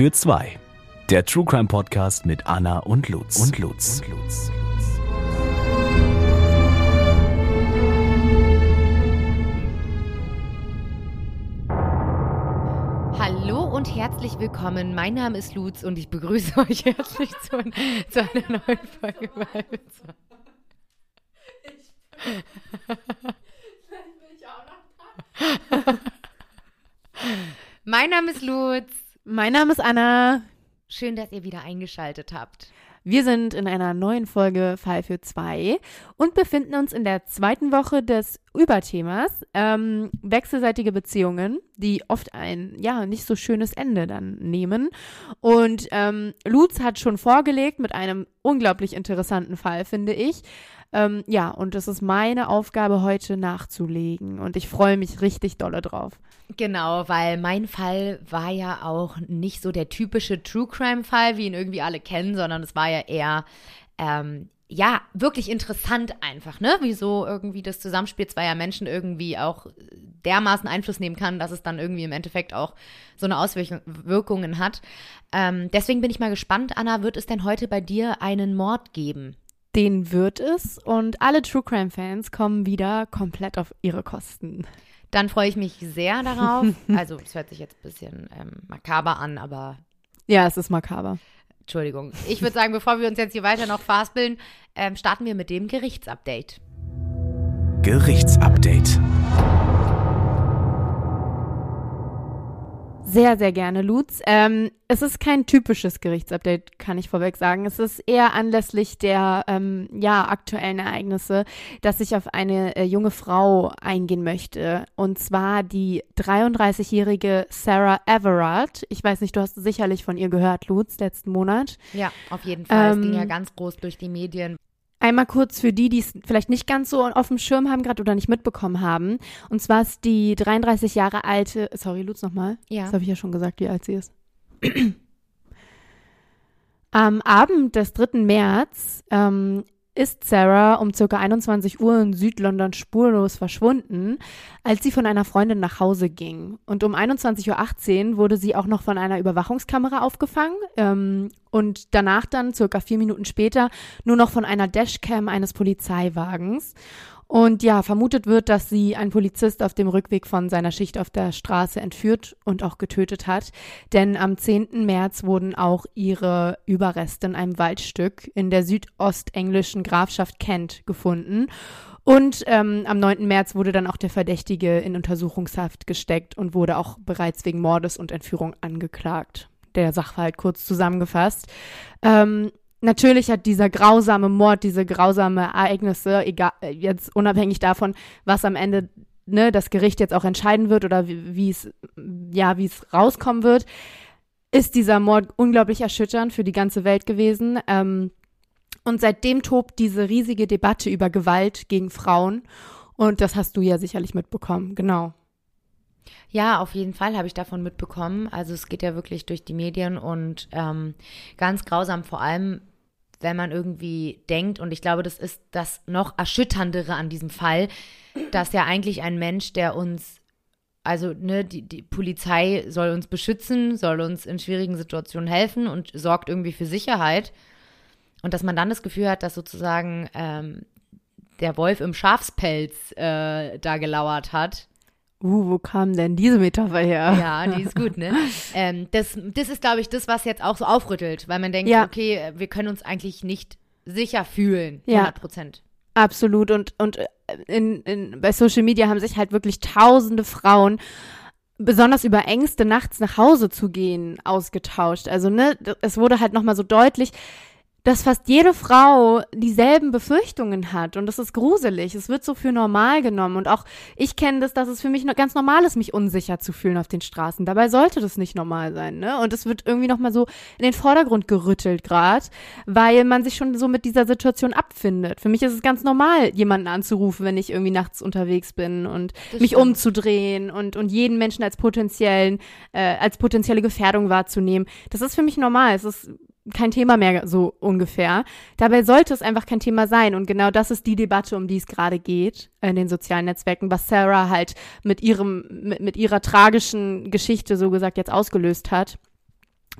für zwei. Der True Crime Podcast mit Anna und Lutz. Und Lutz. Und Lutz. Hallo und herzlich willkommen. Mein Name ist Lutz und ich begrüße euch herzlich zu, zu einer neuen Folge bei Mein Name ist Lutz. Mein Name ist Anna. Schön, dass ihr wieder eingeschaltet habt. Wir sind in einer neuen Folge Fall für zwei und befinden uns in der zweiten Woche des Überthemas ähm, wechselseitige Beziehungen, die oft ein ja nicht so schönes Ende dann nehmen. Und ähm, Lutz hat schon vorgelegt mit einem unglaublich interessanten Fall, finde ich. Ähm, ja, und es ist meine Aufgabe heute nachzulegen und ich freue mich richtig dolle drauf. Genau, weil mein Fall war ja auch nicht so der typische True Crime Fall, wie ihn irgendwie alle kennen, sondern es war ja eher ähm, ja, wirklich interessant einfach, ne? Wieso irgendwie das Zusammenspiel zweier Menschen irgendwie auch dermaßen Einfluss nehmen kann, dass es dann irgendwie im Endeffekt auch so eine Auswirkungen hat. Ähm, deswegen bin ich mal gespannt, Anna, wird es denn heute bei dir einen Mord geben? Den wird es und alle True Crime Fans kommen wieder komplett auf ihre Kosten. Dann freue ich mich sehr darauf. also, es hört sich jetzt ein bisschen ähm, makaber an, aber. Ja, es ist makaber. Entschuldigung. Ich würde sagen, bevor wir uns jetzt hier weiter noch fastbilden, ähm, starten wir mit dem Gerichtsupdate. Gerichtsupdate. Sehr, sehr gerne, Lutz. Ähm, es ist kein typisches Gerichtsupdate, kann ich vorweg sagen. Es ist eher anlässlich der ähm, ja, aktuellen Ereignisse, dass ich auf eine äh, junge Frau eingehen möchte. Und zwar die 33-jährige Sarah Everard. Ich weiß nicht, du hast sicherlich von ihr gehört, Lutz, letzten Monat. Ja, auf jeden Fall. Ähm, es ging ja ganz groß durch die Medien. Einmal kurz für die, die es vielleicht nicht ganz so auf dem Schirm haben gerade oder nicht mitbekommen haben. Und zwar ist die 33 Jahre alte, sorry, Lutz nochmal. Ja. Das habe ich ja schon gesagt, wie alt sie ist. Am Abend des 3. März ähm, ist Sarah um ca. 21 Uhr in Südlondon spurlos verschwunden, als sie von einer Freundin nach Hause ging. Und um 21.18 Uhr wurde sie auch noch von einer Überwachungskamera aufgefangen ähm, und danach dann circa vier Minuten später nur noch von einer Dashcam eines Polizeiwagens. Und ja, vermutet wird, dass sie ein Polizist auf dem Rückweg von seiner Schicht auf der Straße entführt und auch getötet hat. Denn am 10. März wurden auch ihre Überreste in einem Waldstück in der südostenglischen Grafschaft Kent gefunden. Und ähm, am 9. März wurde dann auch der Verdächtige in Untersuchungshaft gesteckt und wurde auch bereits wegen Mordes und Entführung angeklagt. Der Sachverhalt kurz zusammengefasst. Ähm, natürlich hat dieser grausame Mord, diese grausame Ereignisse, egal, jetzt unabhängig davon, was am Ende ne, das Gericht jetzt auch entscheiden wird oder wie es, ja, wie es rauskommen wird, ist dieser Mord unglaublich erschütternd für die ganze Welt gewesen. Ähm, und seitdem tobt diese riesige Debatte über Gewalt gegen Frauen. Und das hast du ja sicherlich mitbekommen, genau. Ja, auf jeden Fall habe ich davon mitbekommen. Also es geht ja wirklich durch die Medien und ähm, ganz grausam, vor allem wenn man irgendwie denkt, und ich glaube, das ist das noch erschütterndere an diesem Fall, dass ja eigentlich ein Mensch, der uns, also ne, die, die Polizei soll uns beschützen, soll uns in schwierigen Situationen helfen und sorgt irgendwie für Sicherheit. Und dass man dann das Gefühl hat, dass sozusagen ähm, der Wolf im Schafspelz äh, da gelauert hat Uh, wo kam denn diese Metapher her? Ja, die ist gut, ne? ähm, das, das ist, glaube ich, das, was jetzt auch so aufrüttelt, weil man denkt, ja. okay, wir können uns eigentlich nicht sicher fühlen, 100 Prozent. Ja, absolut. Und, und äh, in, in, bei Social Media haben sich halt wirklich tausende Frauen besonders über Ängste, nachts nach Hause zu gehen, ausgetauscht. Also, ne, es wurde halt nochmal so deutlich, dass fast jede Frau dieselben Befürchtungen hat und das ist gruselig. Es wird so für normal genommen und auch ich kenne das, dass es für mich ganz normal ist, mich unsicher zu fühlen auf den Straßen. Dabei sollte das nicht normal sein, ne? Und es wird irgendwie noch mal so in den Vordergrund gerüttelt gerade, weil man sich schon so mit dieser Situation abfindet. Für mich ist es ganz normal, jemanden anzurufen, wenn ich irgendwie nachts unterwegs bin und das mich stimmt. umzudrehen und und jeden Menschen als potenziellen äh, als potenzielle Gefährdung wahrzunehmen. Das ist für mich normal. Es ist kein Thema mehr so ungefähr. Dabei sollte es einfach kein Thema sein. Und genau das ist die Debatte, um die es gerade geht in den sozialen Netzwerken, was Sarah halt mit ihrem, mit, mit ihrer tragischen Geschichte so gesagt jetzt ausgelöst hat.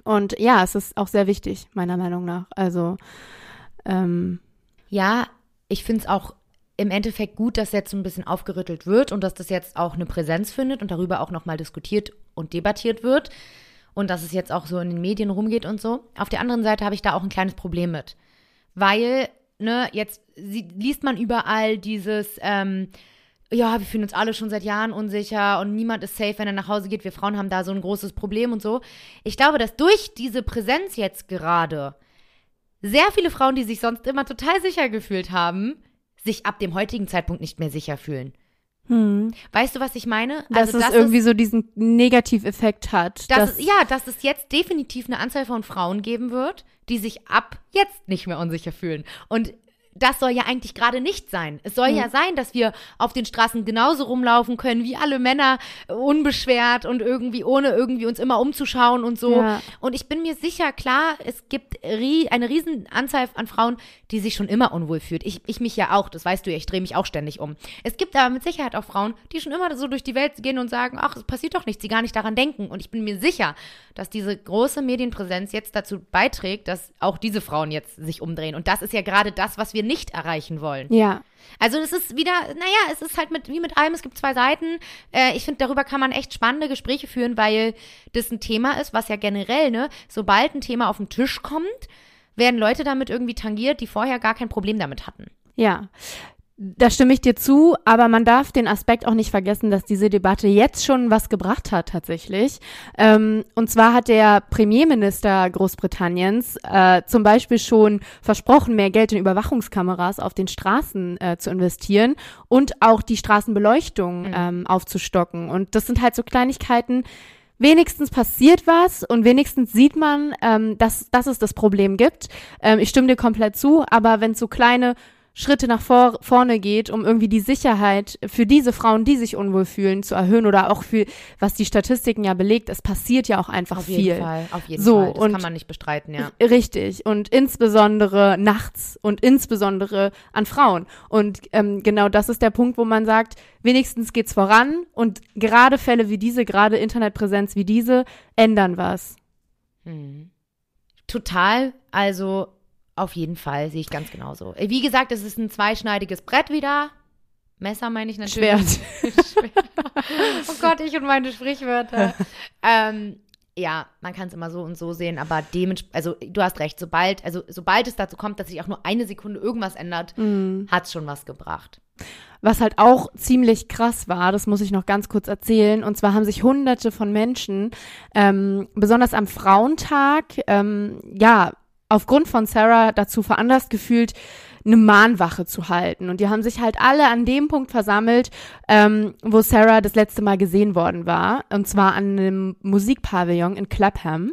Und ja, es ist auch sehr wichtig, meiner Meinung nach. Also, ähm, Ja, ich finde es auch im Endeffekt gut, dass jetzt so ein bisschen aufgerüttelt wird und dass das jetzt auch eine Präsenz findet und darüber auch nochmal diskutiert und debattiert wird und dass es jetzt auch so in den Medien rumgeht und so. Auf der anderen Seite habe ich da auch ein kleines Problem mit, weil, ne, jetzt liest man überall dieses, ähm, ja, wir fühlen uns alle schon seit Jahren unsicher und niemand ist safe, wenn er nach Hause geht. Wir Frauen haben da so ein großes Problem und so. Ich glaube, dass durch diese Präsenz jetzt gerade sehr viele Frauen, die sich sonst immer total sicher gefühlt haben, sich ab dem heutigen Zeitpunkt nicht mehr sicher fühlen. Hm, Weißt du, was ich meine? dass es das irgendwie ist, so diesen Negativeffekt hat. dass dass, es, ja, dass es jetzt definitiv eine Anzahl von Frauen geben wird, die sich ab jetzt nicht mehr unsicher fühlen. Und das soll ja eigentlich gerade nicht sein. Es soll Hm. ja sein, dass wir auf den Straßen genauso rumlaufen können wie alle Männer, äh, unbeschwert und irgendwie ohne irgendwie uns immer umzuschauen und so. Ja. Und ich bin mir sicher, klar, es gibt rie eine riesen Anzahl an Frauen, die sich schon immer unwohl fühlt. Ich, ich mich ja auch, das weißt du ja, ich drehe mich auch ständig um. Es gibt aber mit Sicherheit auch Frauen, die schon immer so durch die Welt gehen und sagen, ach, es passiert doch nichts, die gar nicht daran denken. Und ich bin mir sicher, dass diese große Medienpräsenz jetzt dazu beiträgt, dass auch diese Frauen jetzt sich umdrehen. Und das ist ja gerade das, was wir nicht erreichen wollen. ja, Also es ist wieder, naja, es ist halt mit, wie mit allem, es gibt zwei Seiten. Äh, ich finde, darüber kann man echt spannende Gespräche führen, weil das ein Thema ist, was ja generell, ne, sobald ein Thema auf den Tisch kommt, werden Leute damit irgendwie tangiert, die vorher gar kein Problem damit hatten. Ja, da stimme ich dir zu, aber man darf den Aspekt auch nicht vergessen, dass diese Debatte jetzt schon was gebracht hat tatsächlich. Ähm, und zwar hat der Premierminister Großbritanniens äh, zum Beispiel schon versprochen, mehr Geld in Überwachungskameras auf den Straßen äh, zu investieren und auch die Straßenbeleuchtung Mhm. ähm, aufzustocken. Und das sind halt so Kleinigkeiten, wenigstens passiert was und wenigstens sieht man, ähm, dass, dass es das Problem gibt. Ähm, ich stimme dir komplett zu, aber wenn so kleine Schritte nach vor, vorne geht, um irgendwie die Sicherheit für diese Frauen, die sich unwohl fühlen, zu erhöhen oder auch für, was die Statistiken ja belegt, es passiert ja auch einfach Auf viel. jeden Fall, auf jeden So, Fall. Das und- kann man nicht bestreiten, ja. Richtig. Und insbesondere nachts und insbesondere an Frauen. Und ähm, genau das ist der Punkt, wo man sagt, wenigstens geht's voran und gerade Fälle wie diese, gerade Internetpräsenz wie diese, ändern was. Mhm. Total, also auf jeden Fall sehe ich ganz genauso. Äh, Wie gesagt, es ist ein zweischneidiges Brett wieder. Messer meine ich natürlich. Schwert. Schwert. oh Gott, ich und meine Sprichwörter. ähm, ja, man kann es immer so und so sehen, aber dementsprechend, also du hast recht, sobald, also sobald es dazu kommt, dass sich auch nur eine Sekunde irgendwas ändert, Mhm. hat es schon was gebracht. Was halt auch ziemlich krass war, das muss ich noch ganz kurz erzählen. Und zwar haben sich hunderte von Menschen, ähm, besonders am Frauentag, ähm, ja, aufgrund von Sarah dazu veranlasst gefühlt, eine Mahnwache zu halten. Und die haben sich halt alle an dem Punkt versammelt, ähm, wo Sarah das letzte Mal gesehen worden war. Und zwar an einem Musikpavillon in Clapham.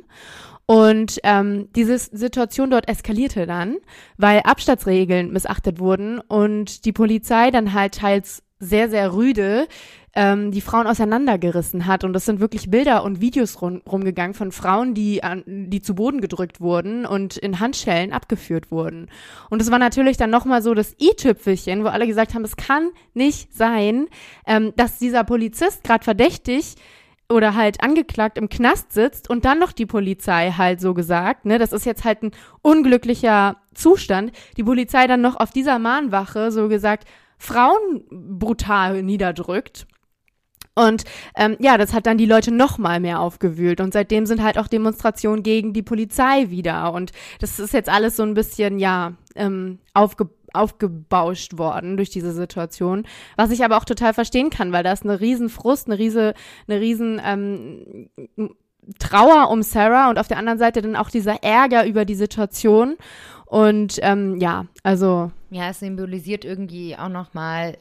Und ähm, diese Situation dort eskalierte dann, weil Abstandsregeln missachtet wurden und die Polizei dann halt teils sehr, sehr rüde ähm, die Frauen auseinandergerissen hat. Und das sind wirklich Bilder und Videos rum, rumgegangen von Frauen, die, an, die zu Boden gedrückt wurden und in Handschellen abgeführt wurden. Und es war natürlich dann nochmal so das i-Tüpfelchen, wo alle gesagt haben, es kann nicht sein, ähm, dass dieser Polizist gerade verdächtig oder halt angeklagt im Knast sitzt und dann noch die Polizei halt so gesagt, ne, das ist jetzt halt ein unglücklicher Zustand, die Polizei dann noch auf dieser Mahnwache so gesagt Frauen brutal niederdrückt. Und ähm, ja, das hat dann die Leute noch mal mehr aufgewühlt. Und seitdem sind halt auch Demonstrationen gegen die Polizei wieder. Und das ist jetzt alles so ein bisschen ja ähm, aufge aufgebauscht worden durch diese Situation, was ich aber auch total verstehen kann, weil da ist eine riesen Frust, eine riese, eine riesen ähm, Trauer um Sarah und auf der anderen Seite dann auch dieser Ärger über die Situation. Und ähm, ja, also Ja, es symbolisiert irgendwie auch nochmal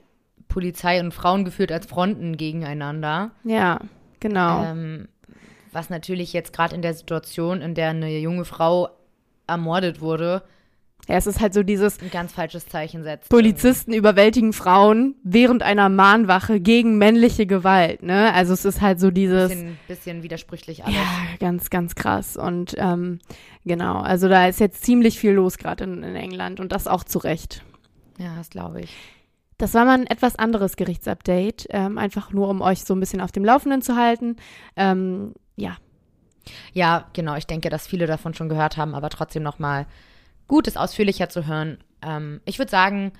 Polizei und Frauen geführt als Fronten gegeneinander. ja, genau. Ähm, was natürlich jetzt gerade in der Situation, in der eine junge Frau ermordet wurde, ja, es ist halt so dieses ein ganz falsches Zeichen setzt. Polizisten überwältigen Frauen während einer Mahnwache gegen männliche Gewalt, ne? Also es ist halt so dieses Bisschen, bisschen widersprüchlich alles. Ja, ganz, ganz krass. Und ähm, genau, also da ist jetzt ziemlich viel los gerade in, in England und das auch zu Recht. Ja, das glaube ich. Das war mal ein etwas anderes Gerichtsupdate, ähm, einfach nur um euch so ein bisschen auf dem Laufenden zu halten. Ähm, ja. Ja, genau. Ich denke, dass viele davon schon gehört haben, aber trotzdem nochmal gut, es ausführlicher zu hören. Ähm, ich würde sagen,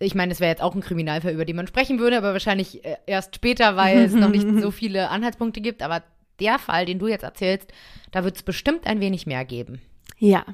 ich meine, es wäre jetzt auch ein Kriminalfall, über den man sprechen würde, aber wahrscheinlich äh, erst später, weil es noch nicht so viele Anhaltspunkte gibt. Aber der Fall, den du jetzt erzählst, da wird es bestimmt ein wenig mehr geben. Ja.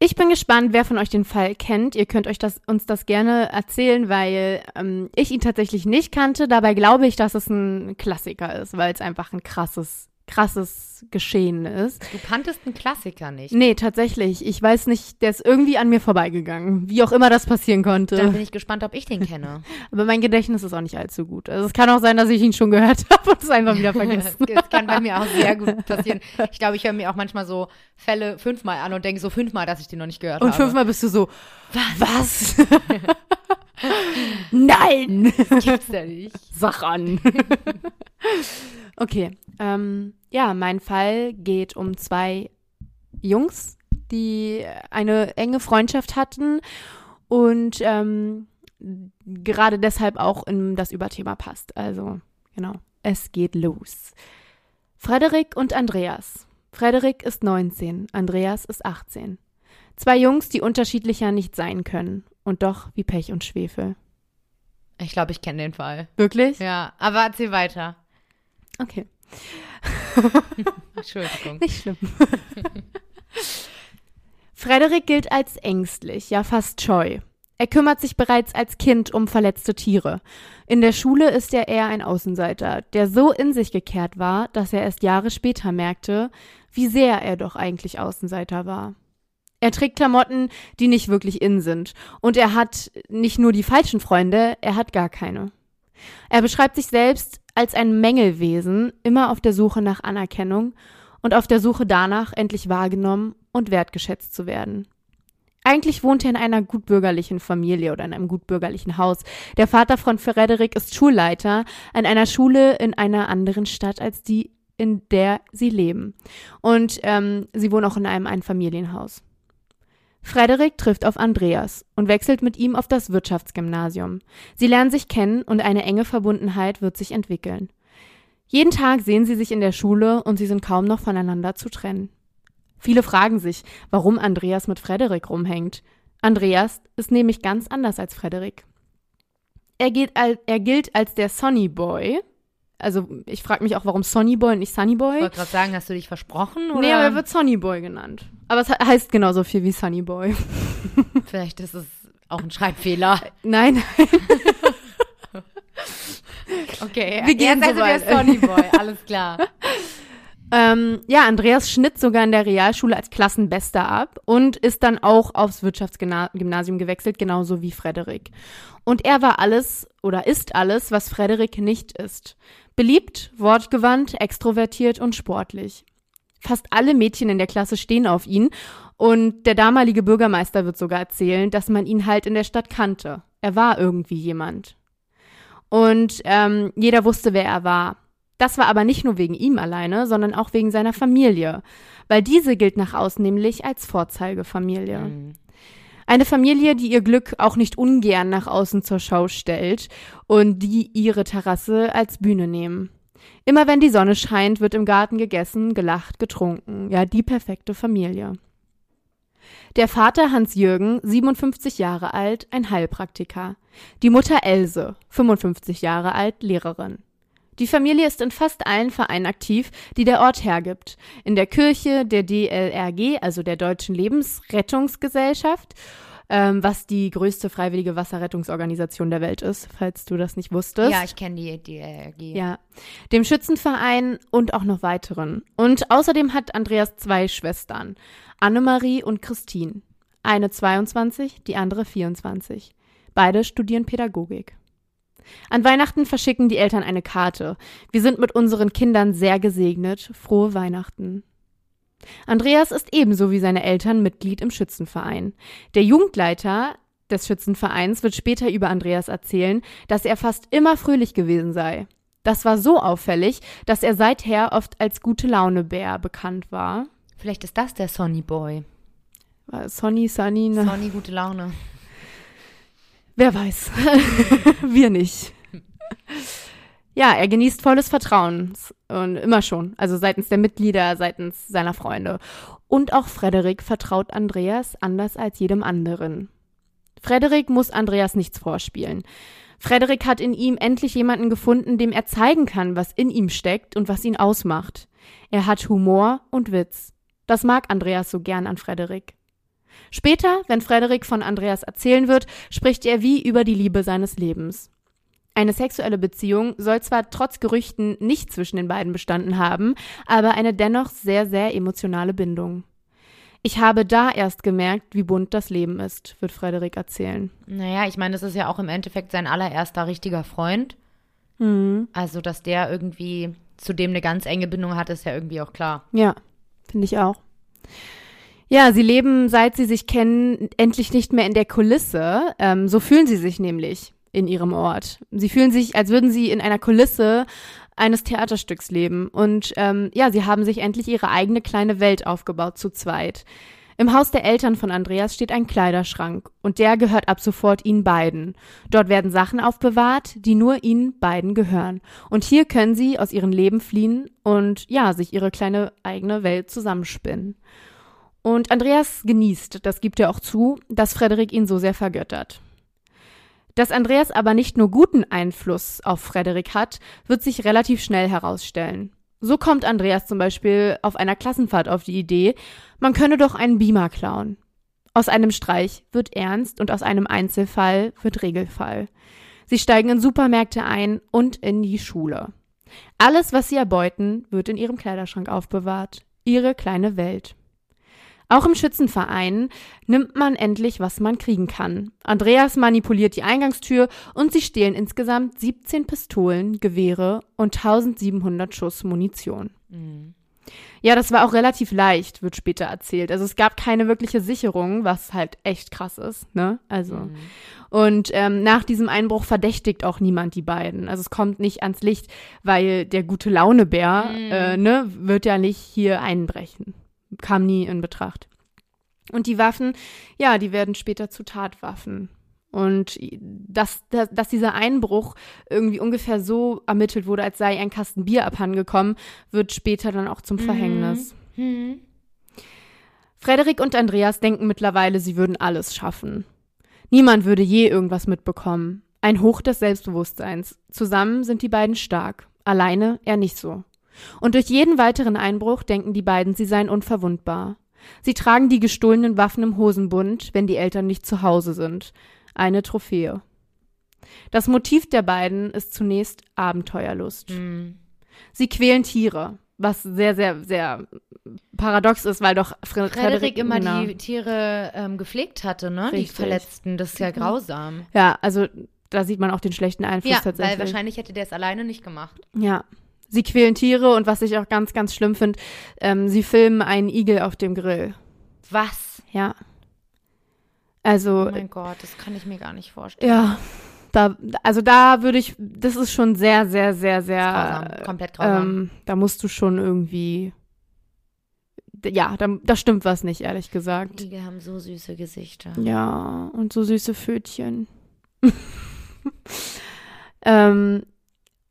Ich bin gespannt, wer von euch den Fall kennt. Ihr könnt euch das, uns das gerne erzählen, weil ähm, ich ihn tatsächlich nicht kannte. Dabei glaube ich, dass es ein Klassiker ist, weil es einfach ein krasses krasses Geschehen ist. Du kanntest einen Klassiker nicht. Nee, tatsächlich. Ich weiß nicht, der ist irgendwie an mir vorbeigegangen. Wie auch immer das passieren konnte. Dann bin ich gespannt, ob ich den kenne. Aber mein Gedächtnis ist auch nicht allzu gut. Also es kann auch sein, dass ich ihn schon gehört habe und es einfach wieder vergessen. das kann bei mir auch sehr gut passieren. Ich glaube, ich höre mir auch manchmal so Fälle fünfmal an und denke so fünfmal, dass ich den noch nicht gehört und habe. Und fünfmal bist du so, was? was? Nein! Das gibt's ja nicht. Sag an. okay, ähm, ja, mein Fall geht um zwei Jungs, die eine enge Freundschaft hatten und ähm, gerade deshalb auch in das Überthema passt. Also, genau, es geht los. Frederik und Andreas. Frederik ist 19, Andreas ist 18. Zwei Jungs, die unterschiedlicher nicht sein können und doch wie Pech und Schwefel. Ich glaube, ich kenne den Fall. Wirklich? Ja, aber erzähl weiter. Okay. Entschuldigung. Nicht schlimm. Frederik gilt als ängstlich, ja fast scheu. Er kümmert sich bereits als Kind um verletzte Tiere. In der Schule ist er eher ein Außenseiter, der so in sich gekehrt war, dass er erst Jahre später merkte, wie sehr er doch eigentlich Außenseiter war. Er trägt Klamotten, die nicht wirklich in sind. Und er hat nicht nur die falschen Freunde, er hat gar keine. Er beschreibt sich selbst als ein Mängelwesen, immer auf der Suche nach Anerkennung und auf der Suche danach, endlich wahrgenommen und wertgeschätzt zu werden. Eigentlich wohnt er in einer gutbürgerlichen Familie oder in einem gutbürgerlichen Haus. Der Vater von Frederik ist Schulleiter an einer Schule in einer anderen Stadt als die, in der sie leben. Und ähm, sie wohnen auch in einem Einfamilienhaus. Frederik trifft auf Andreas und wechselt mit ihm auf das Wirtschaftsgymnasium. Sie lernen sich kennen und eine enge Verbundenheit wird sich entwickeln. Jeden Tag sehen sie sich in der Schule und sie sind kaum noch voneinander zu trennen. Viele fragen sich, warum Andreas mit Frederik rumhängt. Andreas ist nämlich ganz anders als Frederik. Er, geht, er gilt als der Sonny Boy, also ich frage mich auch, warum Sonny Boy und nicht Sunny Boy. Ich wollte gerade sagen, hast du dich versprochen? Oder? Nee, aber er wird Sonny Boy genannt. Aber es heißt genauso viel wie Sunny Boy. Vielleicht ist es auch ein Schreibfehler. Nein, nein. okay, Wir gehen er ist also so der weit. Sonny Boy, alles klar. Ähm, ja, Andreas schnitt sogar in der Realschule als Klassenbester ab und ist dann auch aufs Wirtschaftsgymnasium gewechselt, genauso wie Frederik. Und er war alles oder ist alles, was Frederik nicht ist. Beliebt, wortgewandt, extrovertiert und sportlich. Fast alle Mädchen in der Klasse stehen auf ihn und der damalige Bürgermeister wird sogar erzählen, dass man ihn halt in der Stadt kannte. Er war irgendwie jemand. Und ähm, jeder wusste, wer er war. Das war aber nicht nur wegen ihm alleine, sondern auch wegen seiner Familie, weil diese gilt nach außen nämlich als Vorzeigefamilie. Mhm. Eine Familie, die ihr Glück auch nicht ungern nach außen zur Schau stellt und die ihre Terrasse als Bühne nehmen. Immer wenn die Sonne scheint, wird im Garten gegessen, gelacht, getrunken. Ja, die perfekte Familie. Der Vater Hans-Jürgen, 57 Jahre alt, ein Heilpraktiker. Die Mutter Else, 55 Jahre alt, Lehrerin. Die Familie ist in fast allen Vereinen aktiv, die der Ort hergibt. In der Kirche, der DLRG, also der Deutschen Lebensrettungsgesellschaft, ähm, was die größte freiwillige Wasserrettungsorganisation der Welt ist, falls du das nicht wusstest. Ja, ich kenne die, die RG. Ja, dem Schützenverein und auch noch weiteren. Und außerdem hat Andreas zwei Schwestern, Annemarie und Christine. Eine 22, die andere 24. Beide studieren Pädagogik. An Weihnachten verschicken die Eltern eine Karte. Wir sind mit unseren Kindern sehr gesegnet. Frohe Weihnachten. Andreas ist ebenso wie seine Eltern Mitglied im Schützenverein. Der Jugendleiter des Schützenvereins wird später über Andreas erzählen, dass er fast immer fröhlich gewesen sei. Das war so auffällig, dass er seither oft als gute Laune Bär bekannt war. Vielleicht ist das der Sonny Boy. Sonny, Sunny, ne? Sonny, gute Laune. Wer weiß. Wir nicht. ja, er genießt volles Vertrauen. Und immer schon. Also seitens der Mitglieder, seitens seiner Freunde. Und auch Frederik vertraut Andreas anders als jedem anderen. Frederik muss Andreas nichts vorspielen. Frederik hat in ihm endlich jemanden gefunden, dem er zeigen kann, was in ihm steckt und was ihn ausmacht. Er hat Humor und Witz. Das mag Andreas so gern an Frederik. Später, wenn Frederik von Andreas erzählen wird, spricht er wie über die Liebe seines Lebens. Eine sexuelle Beziehung soll zwar trotz Gerüchten nicht zwischen den beiden bestanden haben, aber eine dennoch sehr, sehr emotionale Bindung. Ich habe da erst gemerkt, wie bunt das Leben ist, wird Frederik erzählen. Naja, ich meine, das ist ja auch im Endeffekt sein allererster richtiger Freund. Mhm. Also, dass der irgendwie zu dem eine ganz enge Bindung hat, ist ja irgendwie auch klar. Ja, finde ich auch. Ja, sie leben, seit sie sich kennen, endlich nicht mehr in der Kulisse. Ähm, so fühlen sie sich nämlich in ihrem Ort. Sie fühlen sich, als würden sie in einer Kulisse eines Theaterstücks leben. Und ähm, ja, sie haben sich endlich ihre eigene kleine Welt aufgebaut zu zweit. Im Haus der Eltern von Andreas steht ein Kleiderschrank und der gehört ab sofort ihnen beiden. Dort werden Sachen aufbewahrt, die nur ihnen beiden gehören. Und hier können sie aus ihrem Leben fliehen und ja, sich ihre kleine eigene Welt zusammenspinnen. Und Andreas genießt, das gibt er auch zu, dass Frederik ihn so sehr vergöttert. Dass Andreas aber nicht nur guten Einfluss auf Frederik hat, wird sich relativ schnell herausstellen. So kommt Andreas zum Beispiel auf einer Klassenfahrt auf die Idee, man könne doch einen Beamer klauen. Aus einem Streich wird Ernst und aus einem Einzelfall wird Regelfall. Sie steigen in Supermärkte ein und in die Schule. Alles, was sie erbeuten, wird in ihrem Kleiderschrank aufbewahrt. Ihre kleine Welt. Auch im Schützenverein nimmt man endlich, was man kriegen kann. Andreas manipuliert die Eingangstür und sie stehlen insgesamt 17 Pistolen, Gewehre und 1700 Schuss Munition. Mhm. Ja, das war auch relativ leicht, wird später erzählt. Also es gab keine wirkliche Sicherung, was halt echt krass ist, ne? Also. Mhm. Und ähm, nach diesem Einbruch verdächtigt auch niemand die beiden. Also es kommt nicht ans Licht, weil der gute Launebär, Mhm. äh, ne, wird ja nicht hier einbrechen. Kam nie in Betracht. Und die Waffen, ja, die werden später zu Tatwaffen. Und dass, dass, dass dieser Einbruch irgendwie ungefähr so ermittelt wurde, als sei ein Kasten Bier abhandengekommen, wird später dann auch zum Verhängnis. Mhm. Frederik und Andreas denken mittlerweile, sie würden alles schaffen. Niemand würde je irgendwas mitbekommen. Ein Hoch des Selbstbewusstseins. Zusammen sind die beiden stark, alleine eher nicht so. Und durch jeden weiteren Einbruch denken die beiden, sie seien unverwundbar. Sie tragen die gestohlenen Waffen im Hosenbund, wenn die Eltern nicht zu Hause sind. Eine Trophäe. Das Motiv der beiden ist zunächst Abenteuerlust. Mhm. Sie quälen Tiere, was sehr, sehr, sehr paradox ist, weil doch Fre Frederik immer genau. die Tiere ähm, gepflegt hatte, ne? Richtig. Die Verletzten. Das ist ja grausam. Ja, also da sieht man auch den schlechten Einfluss Ja, tatsächlich. weil wahrscheinlich hätte der es alleine nicht gemacht. Ja. Sie quälen Tiere und was ich auch ganz, ganz schlimm finde, ähm, sie filmen einen Igel auf dem Grill. Was? Ja. Also, Oh mein Gott, das kann ich mir gar nicht vorstellen. ja, da, also da würde ich, das ist schon sehr, sehr, sehr, sehr, Grausam, komplett grausam. ähm, da musst du schon irgendwie, ja, da, da stimmt was nicht, ehrlich gesagt. Igel haben so süße Gesichter. Ja, und so süße Pfötchen. ähm,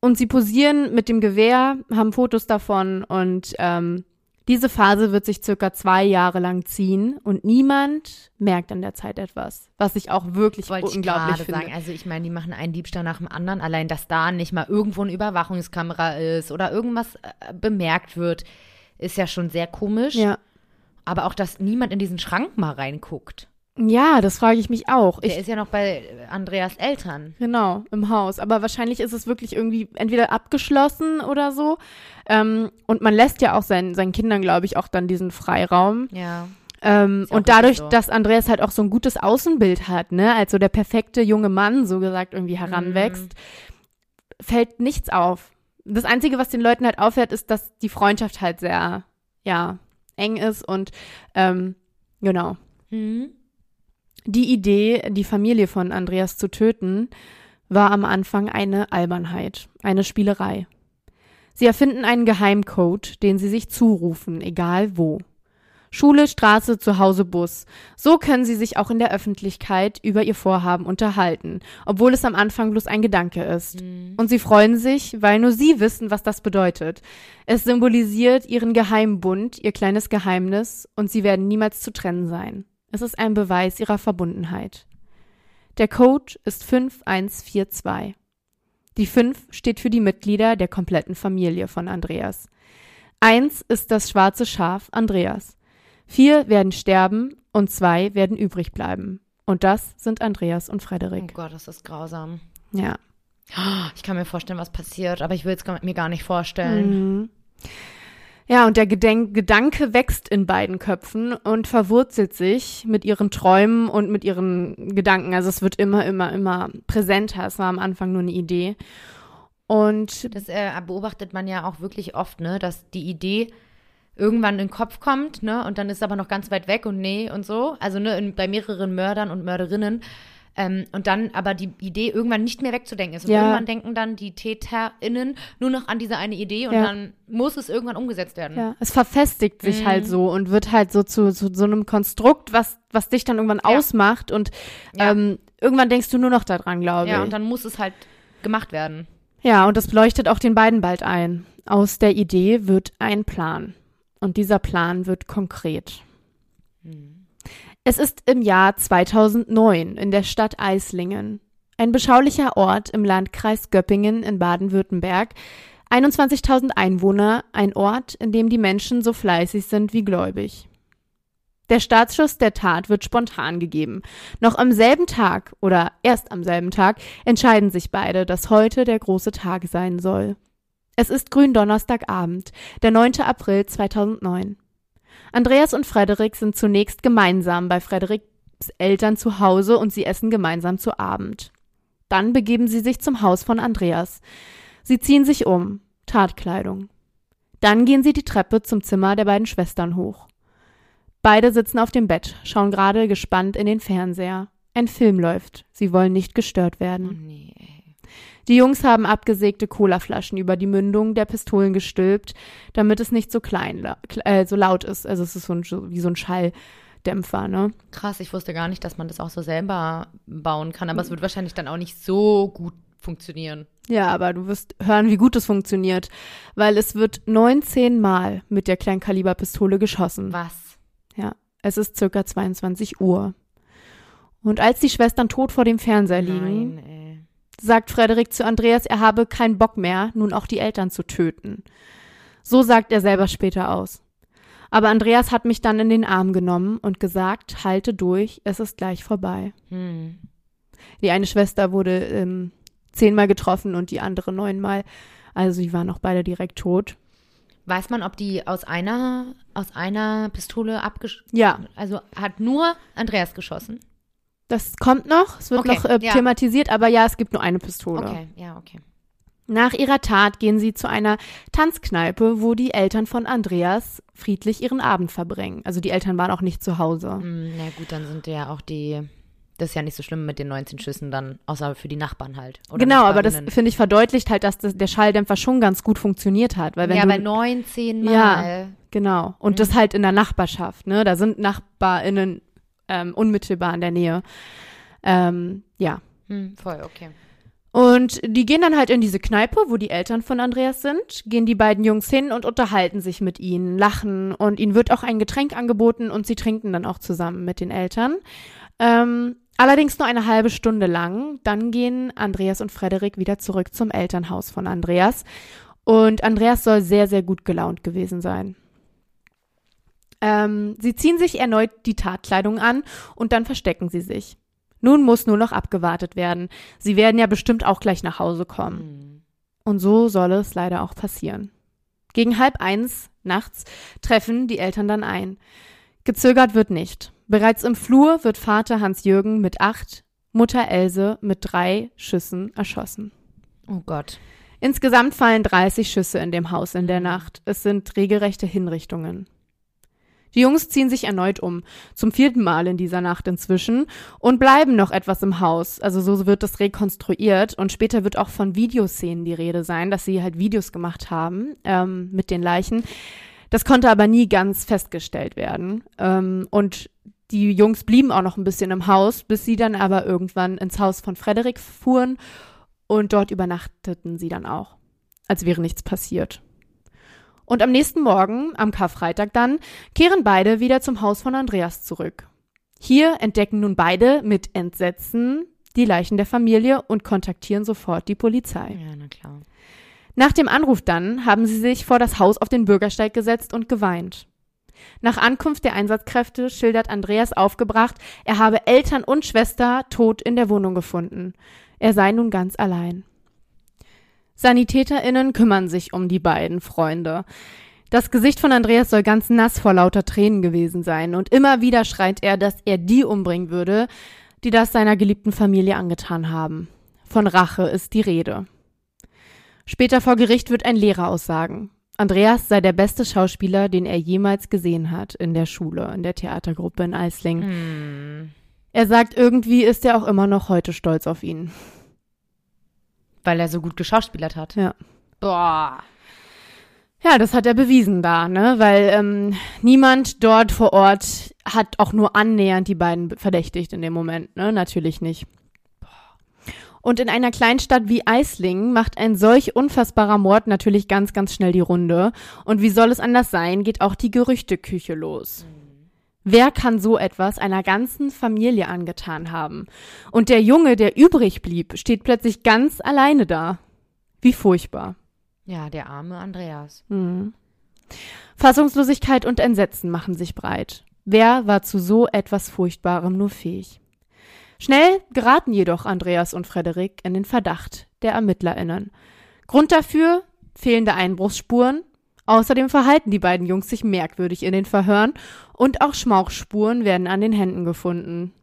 und sie posieren mit dem Gewehr, haben Fotos davon und ähm, diese Phase wird sich circa zwei Jahre lang ziehen und niemand merkt an der Zeit etwas, was ich auch wirklich Wollte ich unglaublich gerade finde. sagen. Also ich meine, die machen einen Diebstahl nach dem anderen. Allein, dass da nicht mal irgendwo eine Überwachungskamera ist oder irgendwas äh, bemerkt wird, ist ja schon sehr komisch. Ja. Aber auch, dass niemand in diesen Schrank mal reinguckt. Ja, das frage ich mich auch. Der Ich, ist ja noch bei Andreas Eltern. Genau, im Haus. Aber wahrscheinlich ist es wirklich irgendwie entweder abgeschlossen oder so. Ähm, und man lässt ja auch seinen, seinen Kindern, glaube ich, auch dann diesen Freiraum. Ja. Ähm, und dadurch, so. dass Andreas halt auch so ein gutes Außenbild hat, ne, als so der perfekte junge Mann, so gesagt, irgendwie heranwächst, Mhm. fällt nichts auf. Das Einzige, was den Leuten halt auffällt, ist, dass die Freundschaft halt sehr, ja, eng ist und, ähm, genau. Mhm. Die Idee, die Familie von Andreas zu töten, war am Anfang eine Albernheit, eine Spielerei. Sie erfinden einen Geheimcode, den sie sich zurufen, egal wo. Schule, Straße, Zuhause, Bus. So können sie sich auch in der Öffentlichkeit über ihr Vorhaben unterhalten, obwohl es am Anfang bloß ein Gedanke ist. Mhm. Und sie freuen sich, weil nur sie wissen, was das bedeutet. Es symbolisiert ihren Geheimbund, ihr kleines Geheimnis, und sie werden niemals zu trennen sein. Es ist ein Beweis ihrer Verbundenheit. Der Code ist 5142. Die 5 steht für die Mitglieder der kompletten Familie von Andreas. 1 ist das schwarze Schaf Andreas. Vier werden sterben und zwei werden übrig bleiben. Und das sind Andreas und Oh Frederik. Gott, das ist grausam. Ja. Ich kann mir vorstellen, was passiert, aber ich will es mir gar nicht vorstellen. Mhm. Ja, und der Gedenk Gedanke wächst in beiden Köpfen und verwurzelt sich mit ihren Träumen und mit ihren Gedanken. Also es wird immer, immer, immer präsenter. Es war am Anfang nur eine Idee. Und Das äh, beobachtet man ja auch wirklich oft, ne, dass die Idee irgendwann in den Kopf kommt, ne, und dann ist es aber noch ganz weit weg und nee und so. Also ne, in, bei mehreren Mördern und Mörderinnen. Ähm, und dann aber die Idee irgendwann nicht mehr wegzudenken ist. Und Ja. irgendwann denken dann die TäterInnen nur noch an diese eine Idee und Ja. dann muss es irgendwann umgesetzt werden. ja, es verfestigt sich Mhm. halt so und wird halt so zu, zu so einem Konstrukt, was, was dich dann irgendwann Ja. ausmacht. Und Ja. ähm, irgendwann denkst du nur noch daran, glaube Ja, ich. und dann muss es halt gemacht werden. Ja, und das leuchtet auch den beiden bald ein. Aus der Idee wird ein Plan. Und dieser Plan wird konkret. Es ist im Jahr 2009 in der Stadt Eislingen. Ein beschaulicher Ort im Landkreis Göppingen in Baden-Württemberg. 21.000 Einwohner, ein Ort, in dem die Menschen so fleißig sind wie gläubig. Der Startschuss der Tat wird spontan gegeben. Noch am selben Tag oder erst am selben Tag entscheiden sich beide, dass heute der große Tag sein soll. Es ist Gründonnerstagabend, der 9. April 2009. Andreas und Frederik sind zunächst gemeinsam bei Frederiks Eltern zu Hause und sie essen gemeinsam zu Abend. Dann begeben sie sich zum Haus von Andreas. Sie ziehen sich um, Tatkleidung. Dann gehen sie die Treppe zum Zimmer der beiden Schwestern hoch. Beide sitzen auf dem Bett, schauen gerade gespannt in den Fernseher. Ein Film läuft. Sie wollen nicht gestört Oh werden. nee, ey. Die Jungs haben abgesägte Colaflaschen über die Mündung der Pistolen gestülpt, damit es nicht so klein, äh, so laut ist. Also es ist so ein, wie so ein Schalldämpfer, ne? Krass, ich wusste gar nicht, dass man das auch so selber bauen kann, aber es wird wahrscheinlich dann auch nicht so gut funktionieren. Ja, aber du wirst hören, wie gut es funktioniert, weil es wird 19 Mal mit der Kleinkaliberpistole geschossen. Was? Ja, es ist circa 22 Uhr. Und als die Schwestern tot vor dem Fernseher liegen, Nein, ey. Sagt Frederik zu Andreas, er habe keinen Bock mehr, nun auch die Eltern zu töten. So sagt er selber später aus. Aber Andreas hat mich dann in den Arm genommen und gesagt, halte durch, es ist gleich vorbei. Hm. Die eine Schwester wurde ähm, zehnmal getroffen und die andere neunmal. Also sie waren auch beide direkt tot. Weiß man, ob die aus einer, aus einer Pistole abgesch... Ja, Also hat nur Andreas geschossen? Das kommt noch. Es wird Okay, noch äh, ja. thematisiert, aber ja, es gibt nur eine Pistole. Okay, ja, okay. Nach ihrer Tat gehen sie zu einer Tanzkneipe, wo die Eltern von Andreas friedlich ihren Abend verbringen. Also die Eltern waren auch nicht zu Hause. Hm, na gut, dann sind ja auch die... Das ist ja nicht so schlimm mit den 19 Schüssen dann, außer für die Nachbarn halt. Oder genau, aber das finde ich verdeutlicht halt, dass das, der Schalldämpfer schon ganz gut funktioniert hat. Weil wenn ja, du, bei 19 Mal. Ja. Genau. Und Mhm. das halt in der Nachbarschaft, ne? Da sind NachbarInnen ähm, unmittelbar in der Nähe. Ähm, ja. Hm, voll, okay. Und die gehen dann halt in diese Kneipe, wo die Eltern von Andreas sind, gehen die beiden Jungs hin und unterhalten sich mit ihnen, lachen und ihnen wird auch ein Getränk angeboten und sie trinken dann auch zusammen mit den Eltern. Ähm, allerdings nur eine halbe Stunde lang. Dann gehen Andreas und Frederik wieder zurück zum Elternhaus von Andreas. Und Andreas soll sehr, sehr gut gelaunt gewesen sein. Ähm, sie ziehen sich erneut die Tatkleidung an und dann verstecken sie sich. Nun muss nur noch abgewartet werden. Sie werden ja bestimmt auch gleich nach Hause kommen. Hm. Und so soll es leider auch passieren. Gegen halb eins nachts treffen die Eltern dann ein. Gezögert wird nicht. Bereits im Flur wird Vater Hans-Jürgen mit acht, Mutter Else mit drei Schüssen erschossen. Oh Gott. Insgesamt fallen 30 Schüsse in dem Haus in der Nacht. Es sind regelrechte Hinrichtungen. Die Jungs ziehen sich erneut um, zum vierten Mal in dieser Nacht inzwischen, und bleiben noch etwas im Haus. Also so wird es rekonstruiert und später wird auch von Videoszenen die Rede sein, dass sie halt Videos gemacht haben ähm, mit den Leichen. Das konnte aber nie ganz festgestellt werden. Ähm, und die Jungs blieben auch noch ein bisschen im Haus, bis sie dann aber irgendwann ins Haus von Frederik fuhren und dort übernachteten sie dann auch, als wäre nichts passiert. Und am nächsten Morgen, am Karfreitag dann, kehren beide wieder zum Haus von Andreas zurück. Hier entdecken nun beide mit Entsetzen die Leichen der Familie und kontaktieren sofort die Polizei. Ja, na klar. Nach dem Anruf dann haben sie sich vor das Haus auf den Bürgersteig gesetzt und geweint. Nach Ankunft der Einsatzkräfte schildert Andreas aufgebracht, er habe Eltern und Schwester tot in der Wohnung gefunden. Er sei nun ganz allein. SanitäterInnen kümmern sich um die beiden Freunde. Das Gesicht von Andreas soll ganz nass vor lauter Tränen gewesen sein und immer wieder schreit er, dass er die umbringen würde, die das seiner geliebten Familie angetan haben. Von Rache ist die Rede. Später vor Gericht wird ein Lehrer aussagen. Andreas sei der beste Schauspieler, den er jemals gesehen hat in der Schule, in der Theatergruppe in Eisling. Hm. Er sagt, irgendwie ist er auch immer noch heute stolz auf ihn. Weil er so gut geschauspielert hat. Ja. Boah. Ja, das hat er bewiesen da, ne? Weil ähm, niemand dort vor Ort hat auch nur annähernd die beiden verdächtigt in dem Moment, ne? Natürlich nicht. Und in einer Kleinstadt wie Eislingen macht ein solch unfassbarer Mord natürlich ganz, ganz schnell die Runde. Und wie soll es anders sein, geht auch die Gerüchteküche los. Wer kann so etwas einer ganzen Familie angetan haben? Und der Junge, der übrig blieb, steht plötzlich ganz alleine da. Wie furchtbar. Ja, der arme Andreas. Mhm. Fassungslosigkeit und Entsetzen machen sich breit. Wer war zu so etwas Furchtbarem nur fähig? Schnell geraten jedoch Andreas und Frederik in den Verdacht der ErmittlerInnen. Grund dafür fehlende Einbruchsspuren. Außerdem verhalten die beiden Jungs sich merkwürdig in den Verhören und auch Schmauchspuren werden an den Händen gefunden.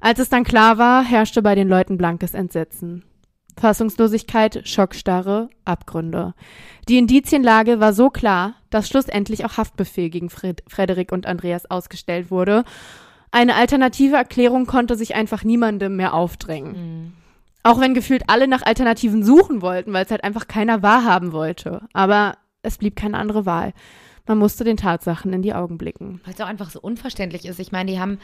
Als es dann klar war, herrschte bei den Leuten blankes Entsetzen. Fassungslosigkeit, Schockstarre, Abgründe. Die Indizienlage war so klar, dass schlussendlich auch Haftbefehl gegen Fred Frederik und Andreas ausgestellt wurde. Eine alternative Erklärung konnte sich einfach niemandem mehr aufdrängen. Mhm. Auch wenn gefühlt alle nach Alternativen suchen wollten, weil es halt einfach keiner wahrhaben wollte. Aber es blieb keine andere Wahl. Man musste den Tatsachen in die Augen blicken. Weil es auch einfach so unverständlich ist. Ich meine, die haben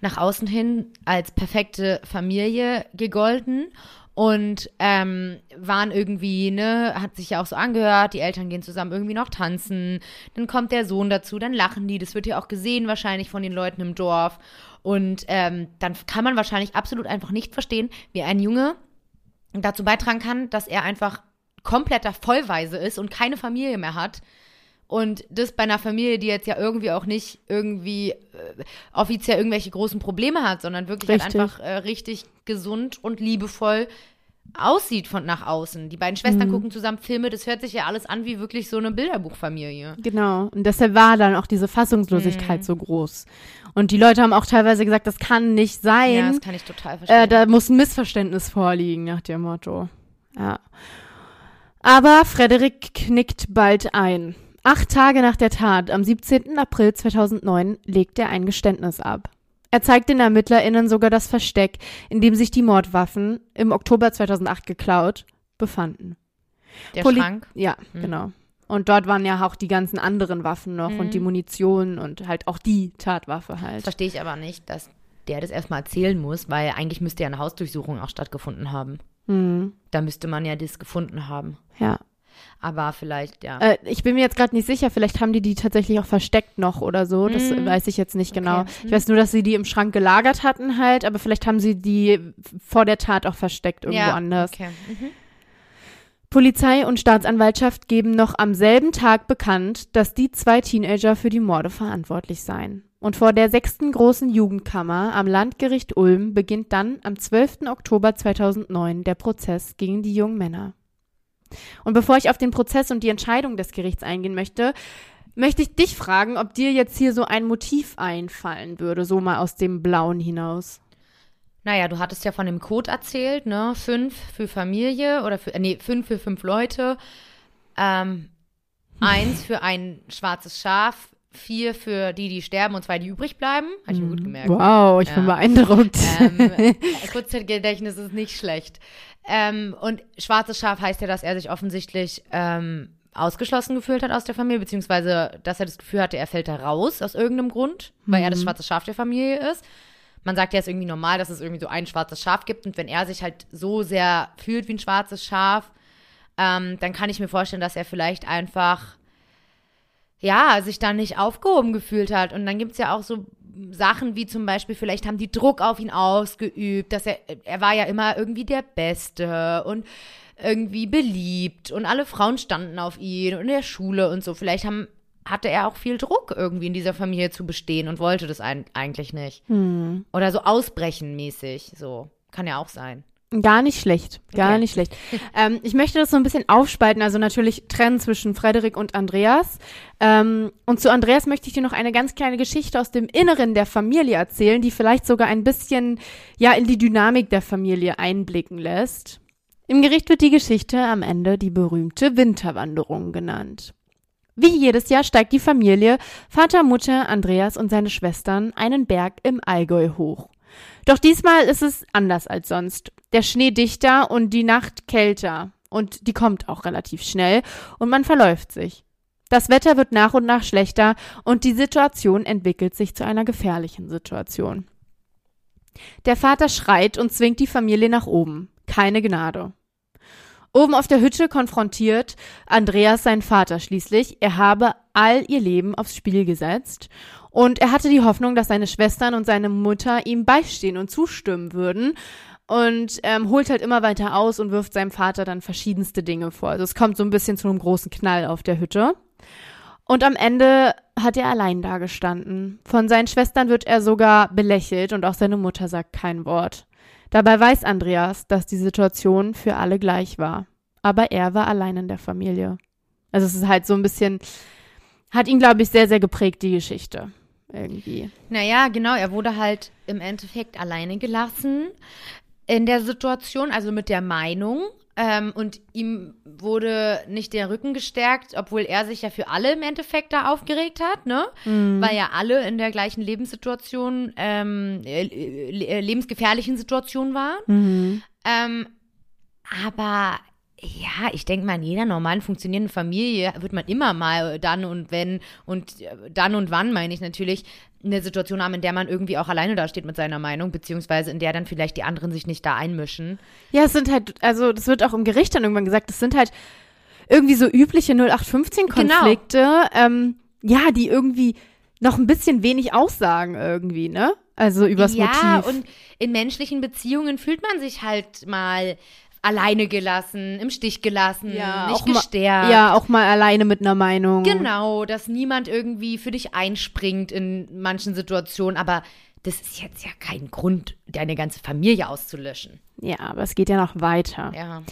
nach außen hin als perfekte Familie gegolten und ähm, waren irgendwie, ne, hat sich ja auch so angehört, die Eltern gehen zusammen irgendwie noch tanzen, dann kommt der Sohn dazu, dann lachen die, das wird ja auch gesehen wahrscheinlich von den Leuten im Dorf und ähm, dann kann man wahrscheinlich absolut einfach nicht verstehen, wie ein Junge dazu beitragen kann, dass er einfach kompletter Vollweise ist und keine Familie mehr hat. Und das bei einer Familie, die jetzt ja irgendwie auch nicht irgendwie äh, offiziell irgendwelche großen Probleme hat, sondern wirklich halt einfach äh, richtig gesund und liebevoll aussieht von nach außen. Die beiden Schwestern Mhm. gucken zusammen Filme, das hört sich ja alles an wie wirklich so eine Bilderbuchfamilie. Genau. Und deshalb war dann auch diese Fassungslosigkeit Mhm. so groß. Und die Leute haben auch teilweise gesagt, das kann nicht Ja, sein. das kann ich total verstehen. äh, da muss ein Missverständnis vorliegen, nach dem Motto. Ja. Aber Frederik knickt bald ein. Acht Tage nach der Tat, am 17. April 2009, legt er ein Geständnis ab. Er zeigt den ErmittlerInnen sogar das Versteck, in dem sich die Mordwaffen, im Oktober 2008 geklaut, befanden. der Poli- Schrank. Ja, Mhm. genau. Und dort waren ja auch die ganzen anderen Waffen noch Mhm. und die Munition und halt auch die Tatwaffe halt. verstehe ich aber nicht, dass der das erstmal erzählen muss, weil eigentlich müsste ja eine Hausdurchsuchung auch stattgefunden haben. Mhm. Da müsste man ja das gefunden haben. Ja. Aber vielleicht, ja. Äh, ich bin mir jetzt gerade nicht sicher, vielleicht haben die die tatsächlich auch versteckt noch oder so. Das Mhm. weiß ich jetzt nicht genau. Okay. Ich weiß nur, dass sie die im Schrank gelagert hatten halt, aber vielleicht haben sie die vor der Tat auch versteckt irgendwo ja, anders. Okay. Mhm. Polizei und Staatsanwaltschaft geben noch am selben Tag bekannt, dass die zwei Teenager für die Morde verantwortlich seien. Und vor der sechsten großen Jugendkammer am Landgericht Ulm beginnt dann am 12. Oktober 2009 der Prozess gegen die jungen Männer. Und bevor ich auf den Prozess und die Entscheidung des Gerichts eingehen möchte, möchte ich dich fragen, ob dir jetzt hier so ein Motiv einfallen würde, so mal aus dem Blauen hinaus. Naja, du hattest ja von dem Code erzählt, ne? Fünf für Familie oder für, äh, nee, fünf für fünf Leute. Ähm, eins für ein schwarzes Schaf, vier für die, die sterben und zwei, die übrig bleiben. Habe ich mir gut gemerkt. Wow, ich bin Ja. beeindruckt. Ähm, äh, Kurzzeitgedächtnis ist nicht schlecht. Ähm, und schwarzes Schaf heißt ja, dass er sich offensichtlich ähm, ausgeschlossen gefühlt hat aus der Familie, beziehungsweise dass er das Gefühl hatte, er fällt da raus aus irgendeinem Grund, weil er das Mhm. schwarze Schaf der Familie ist. Man sagt ja, es ist irgendwie normal, dass es irgendwie so ein schwarzes Schaf gibt und wenn er sich halt so sehr fühlt wie ein schwarzes Schaf, ähm, dann kann ich mir vorstellen, dass er vielleicht einfach ja, sich dann nicht aufgehoben gefühlt hat. Und dann gibt es ja auch so Sachen wie zum Beispiel, vielleicht haben die Druck auf ihn ausgeübt, dass er, er war ja immer irgendwie der Beste und irgendwie beliebt und alle Frauen standen auf ihn und in der Schule und so. Vielleicht haben, hatte er auch viel Druck irgendwie in dieser Familie zu bestehen und wollte das eigentlich nicht. Oder so ausbrechen mäßig, so. Kann ja auch sein. Gar nicht schlecht, gar Okay. nicht schlecht. ähm, ich möchte das so ein bisschen aufspalten, also natürlich trennen zwischen Frederik und Andreas. Ähm, und zu Andreas möchte ich dir noch eine ganz kleine Geschichte aus dem Inneren der Familie erzählen, die vielleicht sogar ein bisschen ja in die Dynamik der Familie einblicken lässt. Im Gericht wird die Geschichte am Ende die berühmte Winterwanderung genannt. Wie jedes Jahr steigt die Familie, Vater, Mutter, Andreas und seine Schwestern einen Berg im Allgäu hoch. Doch diesmal ist es anders als sonst. Der Schnee dichter und die Nacht kälter. Und die kommt auch relativ schnell und man verläuft sich. Das Wetter wird nach und nach schlechter und die Situation entwickelt sich zu einer gefährlichen Situation. Der Vater schreit und zwingt die Familie nach oben. Keine Gnade. Oben auf der Hütte konfrontiert Andreas seinen Vater schließlich. Er habe all ihr Leben aufs Spiel gesetzt und er hatte die Hoffnung, dass seine Schwestern und seine Mutter ihm beistehen und zustimmen würden und ähm, holt halt immer weiter aus und wirft seinem Vater dann verschiedenste Dinge vor. Also es kommt so ein bisschen zu einem großen Knall auf der Hütte. Und am Ende hat er allein dagestanden. Von seinen Schwestern wird er sogar belächelt und auch seine Mutter sagt kein Wort. Dabei weiß Andreas, dass die Situation für alle gleich war. Aber er war allein in der Familie. Also es ist halt so ein bisschen, hat ihn, glaube ich, sehr, sehr geprägt, die Geschichte. Irgendwie. Naja, genau, er wurde halt im Endeffekt alleine gelassen in der Situation, also mit der Meinung. Ähm, und ihm wurde nicht der Rücken gestärkt, obwohl er sich ja für alle im Endeffekt da aufgeregt hat, ne? Weil ja alle in der gleichen Lebenssituation, ähm, äh, äh, lebensgefährlichen Situation waren. Ähm, aber ja, ich denke mal, in jeder normalen funktionierenden Familie wird man immer mal dann und wenn und äh, dann und wann, meine ich natürlich, eine Situation haben, in der man irgendwie auch alleine dasteht mit seiner Meinung, beziehungsweise in der dann vielleicht die anderen sich nicht da einmischen. Ja, es sind halt, also das wird auch im Gericht dann irgendwann gesagt, das sind halt irgendwie so übliche 0815-Konflikte, ähm, ja, die irgendwie noch ein bisschen wenig aussagen irgendwie, ne? Also übers ja, Motiv. und in menschlichen Beziehungen fühlt man sich halt mal alleine gelassen, im Stich gelassen, nicht auch mal, gestärkt. ja, auch mal alleine mit einer Meinung. Genau, dass niemand irgendwie für dich einspringt in manchen Situationen, aber das ist jetzt ja kein Grund, deine ganze Familie auszulöschen. Ja, aber es geht ja noch weiter. Ja.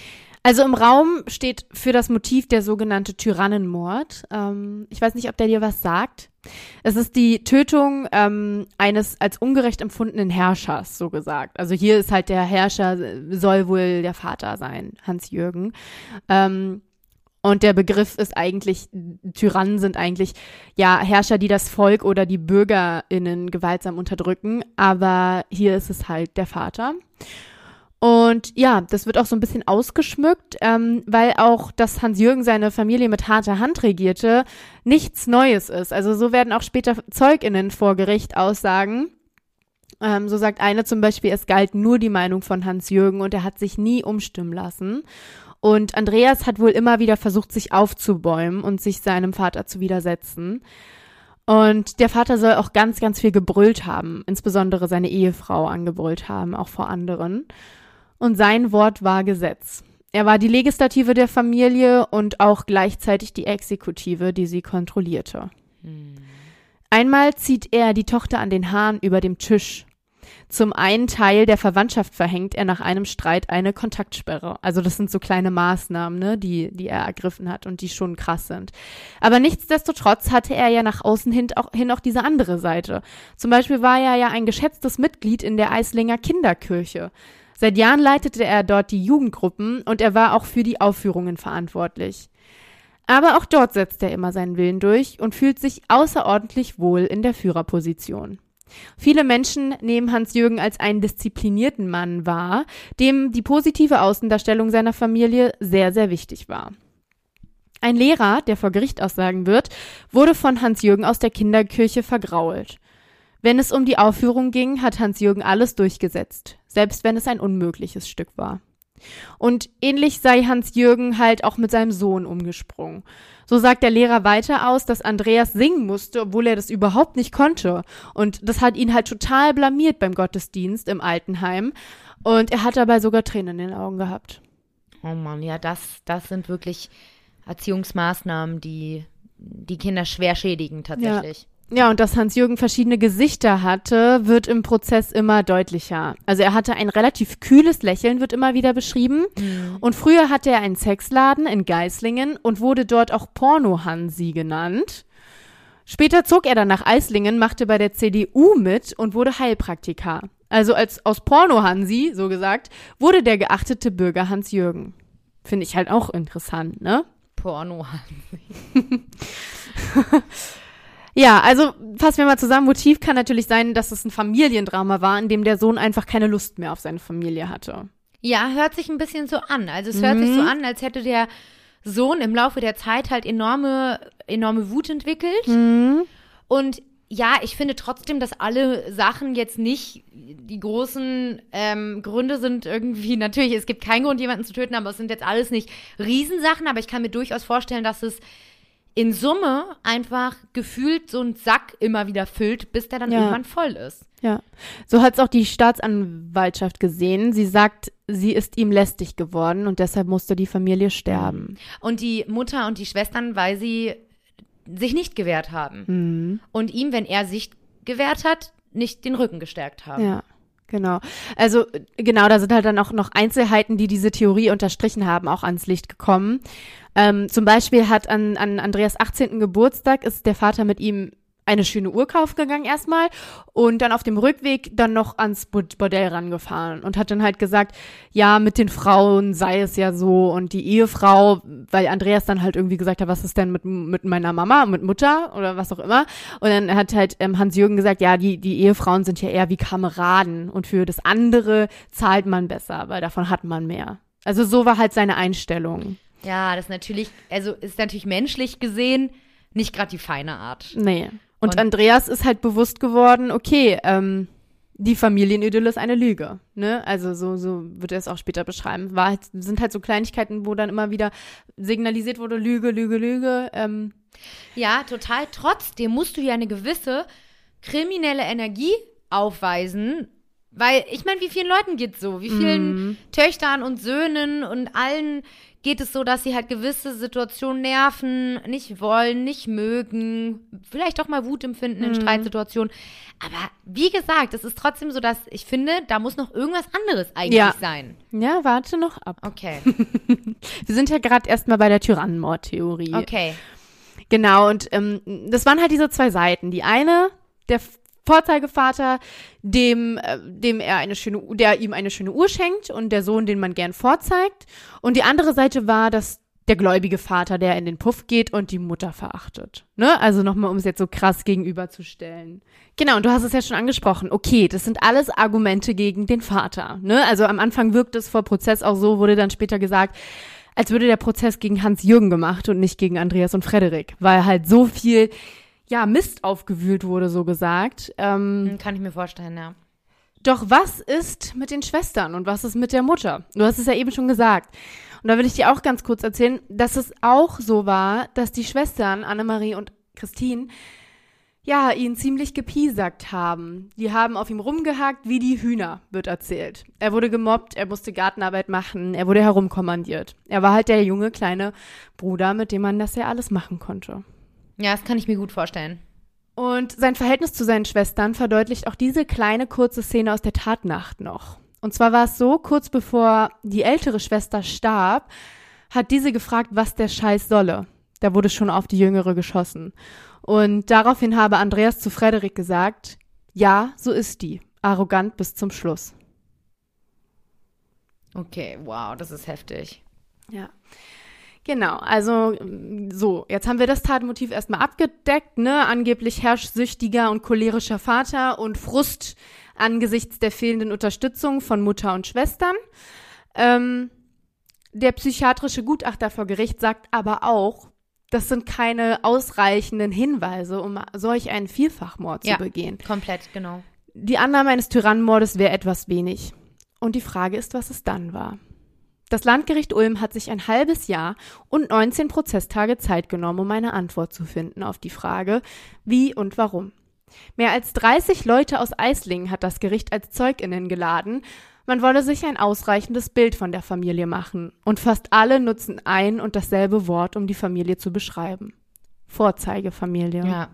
Also im Raum steht für das Motiv der sogenannte Tyrannenmord. Ähm, ich weiß nicht, ob der dir was sagt. Es ist die Tötung ähm, eines als ungerecht empfundenen Herrschers, so gesagt. Also hier ist halt der Herrscher, soll wohl der Vater sein, Hans-Jürgen. Ähm, und der Begriff ist eigentlich, Tyrannen sind eigentlich, ja, Herrscher, die das Volk oder die BürgerInnen gewaltsam unterdrücken. Aber hier ist es halt der Vater. Und ja, das wird auch so ein bisschen ausgeschmückt, ähm, weil auch, dass Hans-Jürgen seine Familie mit harter Hand regierte, nichts Neues ist. Also so werden auch später ZeugInnen vor Gericht aussagen. Ähm, so sagt eine zum Beispiel, es galt nur die Meinung von Hans-Jürgen und er hat sich nie umstimmen lassen. Und Andreas hat wohl immer wieder versucht, sich aufzubäumen und sich seinem Vater zu widersetzen. Und der Vater soll auch ganz, ganz viel gebrüllt haben, insbesondere seine Ehefrau angebrüllt haben, auch vor anderen. Und sein Wort war Gesetz. Er war die Legislative der Familie und auch gleichzeitig die Exekutive, die sie kontrollierte. Einmal zieht er die Tochter an den Haaren über dem Tisch. Zum einen Teil der Verwandtschaft verhängt er nach einem Streit eine Kontaktsperre. Also das sind so kleine Maßnahmen, ne, die, die er ergriffen hat und die schon krass sind. Aber nichtsdestotrotz hatte er ja nach außen hin auch, hin auch diese andere Seite. Zum Beispiel war er ja ein geschätztes Mitglied in der Eislinger Kinderkirche. Seit Jahren leitete er dort die Jugendgruppen und er war auch für die Aufführungen verantwortlich. Aber auch dort setzt er immer seinen Willen durch und fühlt sich außerordentlich wohl in der Führerposition. Viele Menschen nehmen Hans-Jürgen als einen disziplinierten Mann wahr, dem die positive Außendarstellung seiner Familie sehr, sehr wichtig war. Ein Lehrer, der vor Gericht aussagen wird, wurde von Hans-Jürgen aus der Kinderkirche vergrault. Wenn es um die Aufführung ging, hat Hans-Jürgen alles durchgesetzt, selbst wenn es ein unmögliches Stück war. Und ähnlich sei Hans-Jürgen halt auch mit seinem Sohn umgesprungen. So sagt der Lehrer weiter aus, dass Andreas singen musste, obwohl er das überhaupt nicht konnte. Und das hat ihn halt total blamiert beim Gottesdienst im Altenheim. Und er hat dabei sogar Tränen in den Augen gehabt. Oh Mann, ja, das, das sind wirklich Erziehungsmaßnahmen, die die Kinder schwer schädigen tatsächlich. Ja, und dass Hans-Jürgen verschiedene Gesichter hatte, wird im Prozess immer deutlicher. Also er hatte ein relativ kühles Lächeln, wird immer wieder beschrieben. Mhm. Und früher hatte er einen Sexladen in Geislingen und wurde dort auch Porno-Hansi genannt. Später zog er dann nach Eislingen, machte bei der CDU mit und wurde Heilpraktiker. Also als aus Porno-Hansi, so gesagt, wurde der geachtete Bürger Hans-Jürgen. Finde ich halt auch interessant, ne? Porno. Ja, also fassen wir mal zusammen. Motiv kann natürlich sein, dass es ein Familiendrama war, in dem der Sohn einfach keine Lust mehr auf seine Familie hatte. Ja, hört sich ein bisschen so an. Also es hört Mhm. sich so an, als hätte der Sohn im Laufe der Zeit halt enorme, enorme Wut entwickelt. Mhm. Und ja, ich finde trotzdem, dass alle Sachen jetzt nicht die großen ähm, Gründe sind irgendwie, natürlich, es gibt keinen Grund, jemanden zu töten, aber es sind jetzt alles nicht Riesensachen, aber ich kann mir durchaus vorstellen, dass es in Summe einfach gefühlt so ein Sack immer wieder füllt, bis der dann Ja. irgendwann voll ist. Ja. So hat es auch die Staatsanwaltschaft gesehen. Sie sagt, sie ist ihm lästig geworden und deshalb musste die Familie sterben. Und die Mutter und die Schwestern, weil sie sich nicht gewehrt haben. Mhm. Und ihm, wenn er sich gewehrt hat, nicht den Rücken gestärkt haben. Ja. Genau. Also genau, da sind halt dann auch noch Einzelheiten, die diese Theorie unterstrichen haben, auch ans Licht gekommen. Ähm, zum Beispiel hat an, an Andreas 18. Geburtstag ist der Vater mit ihm eine schöne Uhr kaufen gegangen erstmal und dann auf dem Rückweg dann noch ans Bordell rangefahren und hat dann halt gesagt, ja, mit den Frauen sei es ja so und die Ehefrau, weil Andreas dann halt irgendwie gesagt hat, was ist denn mit, mit meiner Mama, mit Mutter oder was auch immer und dann hat halt ähm, Hans-Jürgen gesagt, ja, die, die Ehefrauen sind ja eher wie Kameraden und für das andere zahlt man besser, weil davon hat man mehr. Also so war halt seine Einstellung. Ja, das ist natürlich, also ist natürlich menschlich gesehen nicht gerade die feine Art. Nee. Und, Und- Andreas ist halt bewusst geworden, okay, ähm, die Familienidylle ist eine Lüge. Ne? Also so, so wird er es auch später beschreiben. War halt, sind halt so Kleinigkeiten, wo dann immer wieder signalisiert wurde, Lüge, Lüge, Lüge. Ähm, Ja, total. Trotzdem musst du ja eine gewisse kriminelle Energie aufweisen. Weil, ich meine, wie vielen Leuten geht's so? Wie vielen Mhm. Töchtern und Söhnen und allen geht es so, dass sie halt gewisse Situationen nerven, nicht wollen, nicht mögen, vielleicht auch mal Wut empfinden in Streitsituationen. Aber wie gesagt, es ist trotzdem so, dass ich finde, da muss noch irgendwas anderes eigentlich Ja. sein. ja, warte noch ab. Okay. Wir sind ja gerade erstmal bei der Tyrannenmordtheorie. Okay. Genau, und ähm, das waren halt diese zwei Seiten. Die eine, der Vorzeigevater, dem, äh, dem er eine schöne, der ihm eine schöne Uhr schenkt und der Sohn, den man gern vorzeigt. Und die andere Seite war, dass der gläubige Vater, der in den Puff geht und die Mutter verachtet. Ne? Also nochmal, um es jetzt so krass gegenüberzustellen. Genau, und du hast es ja schon angesprochen. Okay, das sind alles Argumente gegen den Vater. Ne? Also am Anfang wirkt es vor Prozess auch so, wurde dann später gesagt, als würde der Prozess gegen Hans-Jürgen gemacht und nicht gegen Andreas und Frederik, weil halt so viel, ja, Mist aufgewühlt wurde, so gesagt. Ähm, Hm, Kann ich mir vorstellen, ja. doch was ist mit den Schwestern und was ist mit der Mutter? Du hast es ja eben schon gesagt. Und da will ich dir auch ganz kurz erzählen, dass es auch so war, dass die Schwestern Annemarie und Christine ja, ihn ziemlich gepiesackt haben. Die haben auf ihm rumgehackt wie die Hühner, wird erzählt. Er wurde gemobbt, er musste Gartenarbeit machen, er wurde herumkommandiert. Er war halt der junge kleine Bruder, mit dem man das ja alles machen konnte. Ja, das kann ich mir gut vorstellen. Und sein Verhältnis zu seinen Schwestern verdeutlicht auch diese kleine kurze Szene aus der Tatnacht noch. Und zwar war es so, kurz bevor die ältere Schwester starb, hat diese gefragt, was der Scheiß solle. Da wurde schon auf die jüngere geschossen. Und daraufhin habe Andreas zu Frederik gesagt, ja, so ist die. Arrogant bis zum Schluss. Okay, wow, das ist heftig. Ja. Genau, also so, jetzt haben wir das Tatmotiv erstmal abgedeckt, ne? Angeblich herrschsüchtiger und cholerischer Vater und Frust angesichts der fehlenden Unterstützung von Mutter und Schwestern. Ähm, der psychiatrische Gutachter vor Gericht sagt aber auch, das sind keine ausreichenden Hinweise, um solch einen Vielfachmord Ja. zu begehen. Komplett, genau. Die Annahme eines Tyrannenmordes wäre etwas wenig. Und die Frage ist, was es dann war. Das Landgericht Ulm hat sich ein halbes Jahr und 19 Prozesstage Zeit genommen, um eine Antwort zu finden auf die Frage, wie und warum. Mehr als 30 Leute aus Eislingen hat das Gericht als ZeugInnen geladen. Man wolle sich ein ausreichendes Bild von der Familie machen. Und fast alle nutzen ein und dasselbe Wort, um die Familie zu beschreiben. Vorzeigefamilie. Ja.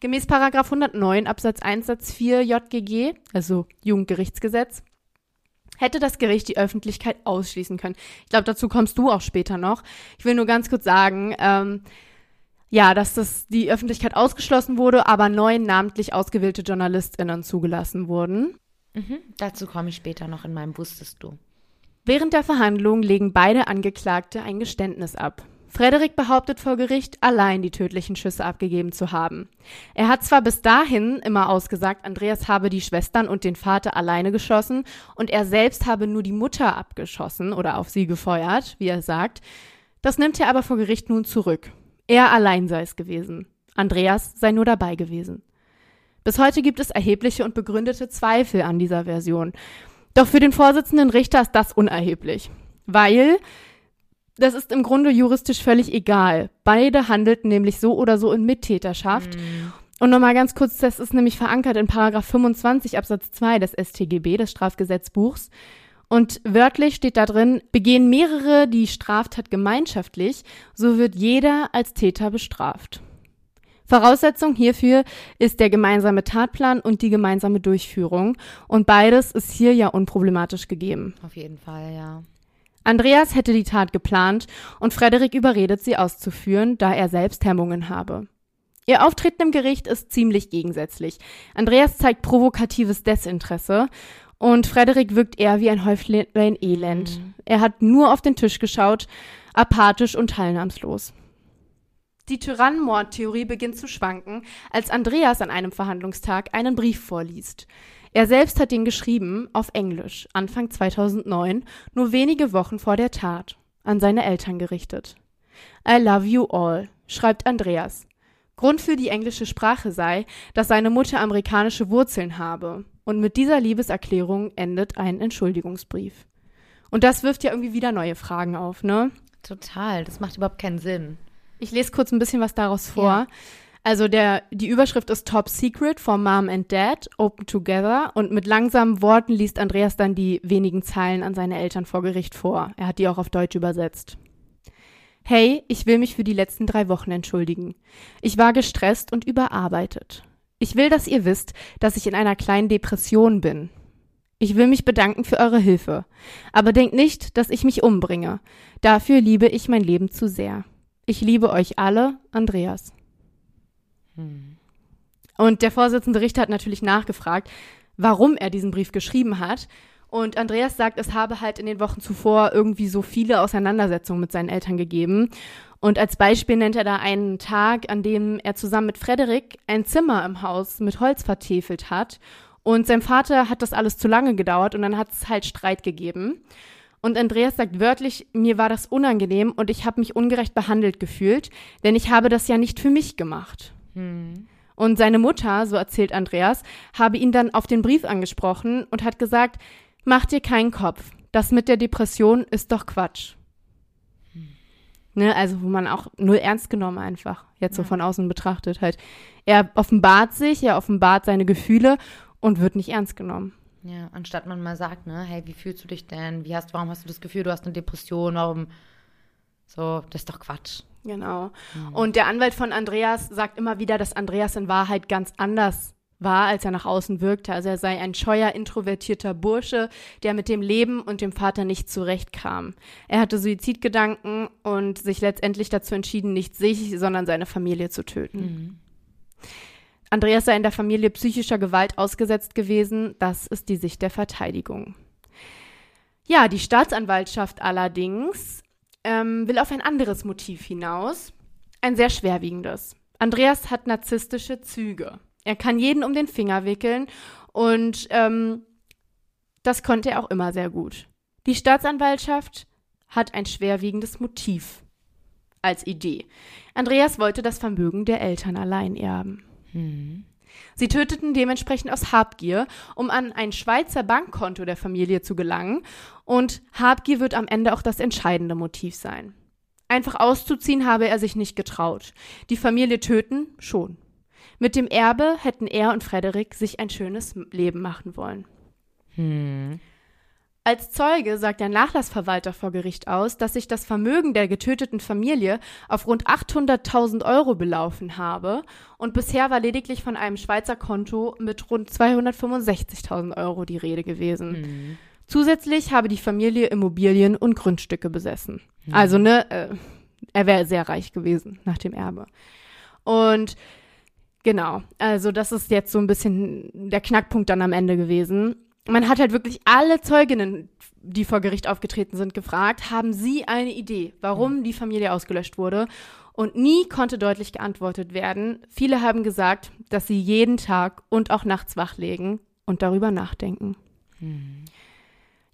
Gemäß Paragraph 109 Absatz 1 Satz 4 JGG, also Jugendgerichtsgesetz, hätte das Gericht die Öffentlichkeit ausschließen können. Ich glaube, dazu kommst du auch später noch. Ich will nur ganz kurz sagen, ähm, ja, dass das die Öffentlichkeit ausgeschlossen wurde, aber neun namentlich ausgewählte JournalistInnen zugelassen wurden. Mhm. Dazu komme ich später noch in meinem Wusstest du. Während der Verhandlung legen beide Angeklagte ein Geständnis ab. Frederik behauptet vor Gericht, allein die tödlichen Schüsse abgegeben zu haben. Er hat zwar bis dahin immer ausgesagt, Andreas habe die Schwestern und den Vater alleine geschossen und er selbst habe nur die Mutter abgeschossen oder auf sie gefeuert, wie er sagt. Das nimmt er aber vor Gericht nun zurück. Er allein sei es gewesen. Andreas sei nur dabei gewesen. Bis heute gibt es erhebliche und begründete Zweifel an dieser Version. Doch für den Vorsitzenden Richter ist das unerheblich, weil das ist im Grunde juristisch völlig egal. Beide handelten nämlich so oder so in Mittäterschaft. Und nochmal ganz kurz, das ist nämlich verankert in Paragraph 25 Absatz 2 des StGB, des Strafgesetzbuchs. Und wörtlich steht da drin, begehen mehrere die Straftat gemeinschaftlich, so wird jeder als Täter bestraft. Voraussetzung hierfür ist der gemeinsame Tatplan und die gemeinsame Durchführung. Und beides ist hier ja unproblematisch gegeben. Auf jeden Fall, ja. Andreas hätte die Tat geplant und Frederik überredet, sie auszuführen, da er selbst Hemmungen habe. Ihr Auftreten im Gericht ist ziemlich gegensätzlich. Andreas zeigt provokatives Desinteresse und Frederik wirkt eher wie ein Häuflein Elend. Er hat nur auf den Tisch geschaut, apathisch und teilnahmslos. Die Tyrannenmordtheorie beginnt zu schwanken, als Andreas an einem Verhandlungstag einen Brief vorliest. Er selbst hat ihn geschrieben, auf Englisch, Anfang 2009, nur wenige Wochen vor der Tat, an seine Eltern gerichtet. I love you all, schreibt Andreas. Grund für die englische Sprache sei, dass seine Mutter amerikanische Wurzeln habe. Und mit dieser Liebeserklärung endet ein Entschuldigungsbrief. Und das wirft ja irgendwie wieder neue Fragen auf, ne? Total. Das macht überhaupt keinen Sinn. Ich lese kurz ein bisschen was daraus vor. Ja. Also der, die Überschrift ist Top Secret for Mom and Dad, Open Together. Und mit langsamen Worten liest Andreas dann die wenigen Zeilen an seine Eltern vor Gericht vor. Er hat die auch auf Deutsch übersetzt. Hey, ich will mich für die letzten drei Wochen entschuldigen. Ich war gestresst und überarbeitet. Ich will, dass ihr wisst, dass ich in einer kleinen Depression bin. Ich will mich bedanken für eure Hilfe. Aber denkt nicht, dass ich mich umbringe. Dafür liebe ich mein Leben zu sehr. Ich liebe euch alle, Andreas. Und der Vorsitzende Richter hat natürlich nachgefragt, warum er diesen Brief geschrieben hat. Und Andreas sagt, es habe halt in den Wochen zuvor irgendwie so viele Auseinandersetzungen mit seinen Eltern gegeben. Und als Beispiel nennt er da einen Tag, an dem er zusammen mit Frederik ein Zimmer im Haus mit Holz vertefelt hat. Und sein Vater hat das alles zu lange gedauert und dann hat es halt Streit gegeben. Und Andreas sagt wörtlich, mir war das unangenehm und ich habe mich ungerecht behandelt gefühlt, denn ich habe das ja nicht für mich gemacht. Und seine Mutter, so erzählt Andreas, habe ihn dann auf den Brief angesprochen und hat gesagt, mach dir keinen Kopf, das mit der Depression ist doch Quatsch. Ne, also wo man auch null ernst genommen einfach, jetzt so von außen betrachtet halt. Er offenbart sich, er offenbart seine Gefühle und wird nicht ernst genommen. Ja, anstatt man mal sagt, ne, hey, wie fühlst du dich denn? Wie hast, warum hast du das Gefühl, du hast eine Depression? Warum? So, das ist doch Quatsch. Genau. Und der Anwalt von Andreas sagt immer wieder, dass Andreas in Wahrheit ganz anders war, als er nach außen wirkte. Also er sei ein scheuer, introvertierter Bursche, der mit dem Leben und dem Vater nicht zurechtkam. Er hatte Suizidgedanken und sich letztendlich dazu entschieden, nicht sich, sondern seine Familie zu töten. Andreas sei in der Familie psychischer Gewalt ausgesetzt gewesen. Das ist die Sicht der Verteidigung. Ja, die Staatsanwaltschaft allerdings ähm, will auf ein anderes Motiv hinaus, ein sehr schwerwiegendes. Andreas hat narzisstische Züge. Er kann jeden um den Finger wickeln und ähm, das konnte er auch immer sehr gut. Die Staatsanwaltschaft hat ein schwerwiegendes Motiv als Idee. Andreas wollte das Vermögen der Eltern allein erben. Sie töteten dementsprechend aus Habgier, um an ein Schweizer Bankkonto der Familie zu gelangen. Und Habgier wird am Ende auch das entscheidende Motiv sein. Einfach auszuziehen habe er sich nicht getraut. Die Familie töten schon. Mit dem Erbe hätten er und Frederik sich ein schönes Leben machen wollen. Als Zeuge sagt der Nachlassverwalter vor Gericht aus, dass sich das Vermögen der getöteten Familie auf rund 800.000 Euro belaufen habe und bisher war lediglich von einem Schweizer Konto mit rund 265.000 Euro die Rede gewesen. Zusätzlich habe die Familie Immobilien und Grundstücke besessen. Also, ne, äh, er wäre sehr reich gewesen nach dem Erbe. Und genau, also das ist jetzt so ein bisschen der Knackpunkt dann am Ende gewesen. Man hat halt wirklich alle Zeuginnen, die vor Gericht aufgetreten sind, gefragt, haben sie eine Idee, warum die Familie ausgelöscht wurde? Und nie konnte deutlich geantwortet werden. Viele haben gesagt, dass sie jeden Tag und auch nachts wach legen und darüber nachdenken.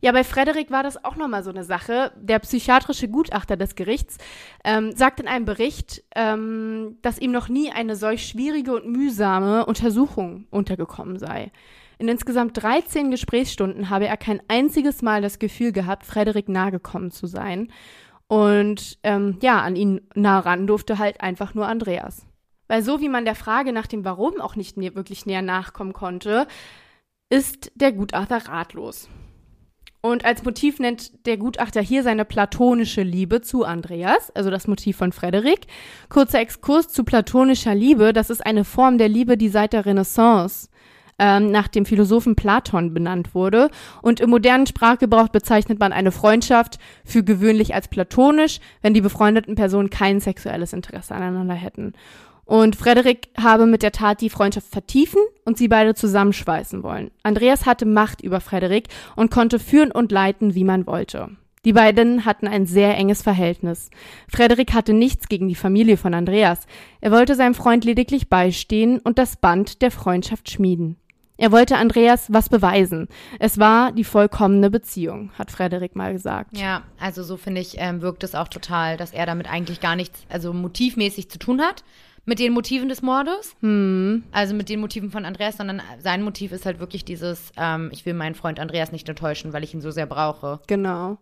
Ja, bei Frederik war das auch nochmal so eine Sache. Der psychiatrische Gutachter des Gerichts ähm, sagt in einem Bericht, ähm, dass ihm noch nie eine solch schwierige und mühsame Untersuchung untergekommen sei. In insgesamt 13 Gesprächsstunden habe er kein einziges Mal das Gefühl gehabt, Frederik nahegekommen zu sein. Und ähm, ja, an ihn nah ran durfte halt einfach nur Andreas. Weil so wie man der Frage nach dem Warum auch nicht nä wirklich näher nachkommen konnte, ist der Gutachter ratlos. Und als Motiv nennt der Gutachter hier seine platonische Liebe zu Andreas, also das Motiv von Frederik. Kurzer Exkurs zu platonischer Liebe, das ist eine Form der Liebe, die seit der Renaissance ähm, nach dem Philosophen Platon benannt wurde. Und im modernen Sprachgebrauch bezeichnet man eine Freundschaft für gewöhnlich als platonisch, wenn die befreundeten Personen kein sexuelles Interesse aneinander hätten. Und Frederik habe mit der Tat die Freundschaft vertiefen und sie beide zusammenschweißen wollen. Andreas hatte Macht über Frederik und konnte führen und leiten, wie man wollte. Die beiden hatten ein sehr enges Verhältnis. Frederik hatte nichts gegen die Familie von Andreas. Er wollte seinem Freund lediglich beistehen und das Band der Freundschaft schmieden. Er wollte Andreas was beweisen. Es war die vollkommene Beziehung, hat Frederik mal gesagt. Ja, also so finde ich, ähm, wirkt es auch total, dass er damit eigentlich gar nichts, also motivmäßig zu tun hat mit den Motiven des Mordes. Also mit den Motiven von Andreas, sondern sein Motiv ist halt wirklich dieses, ähm, ich will meinen Freund Andreas nicht enttäuschen, weil ich ihn so sehr brauche. Genau.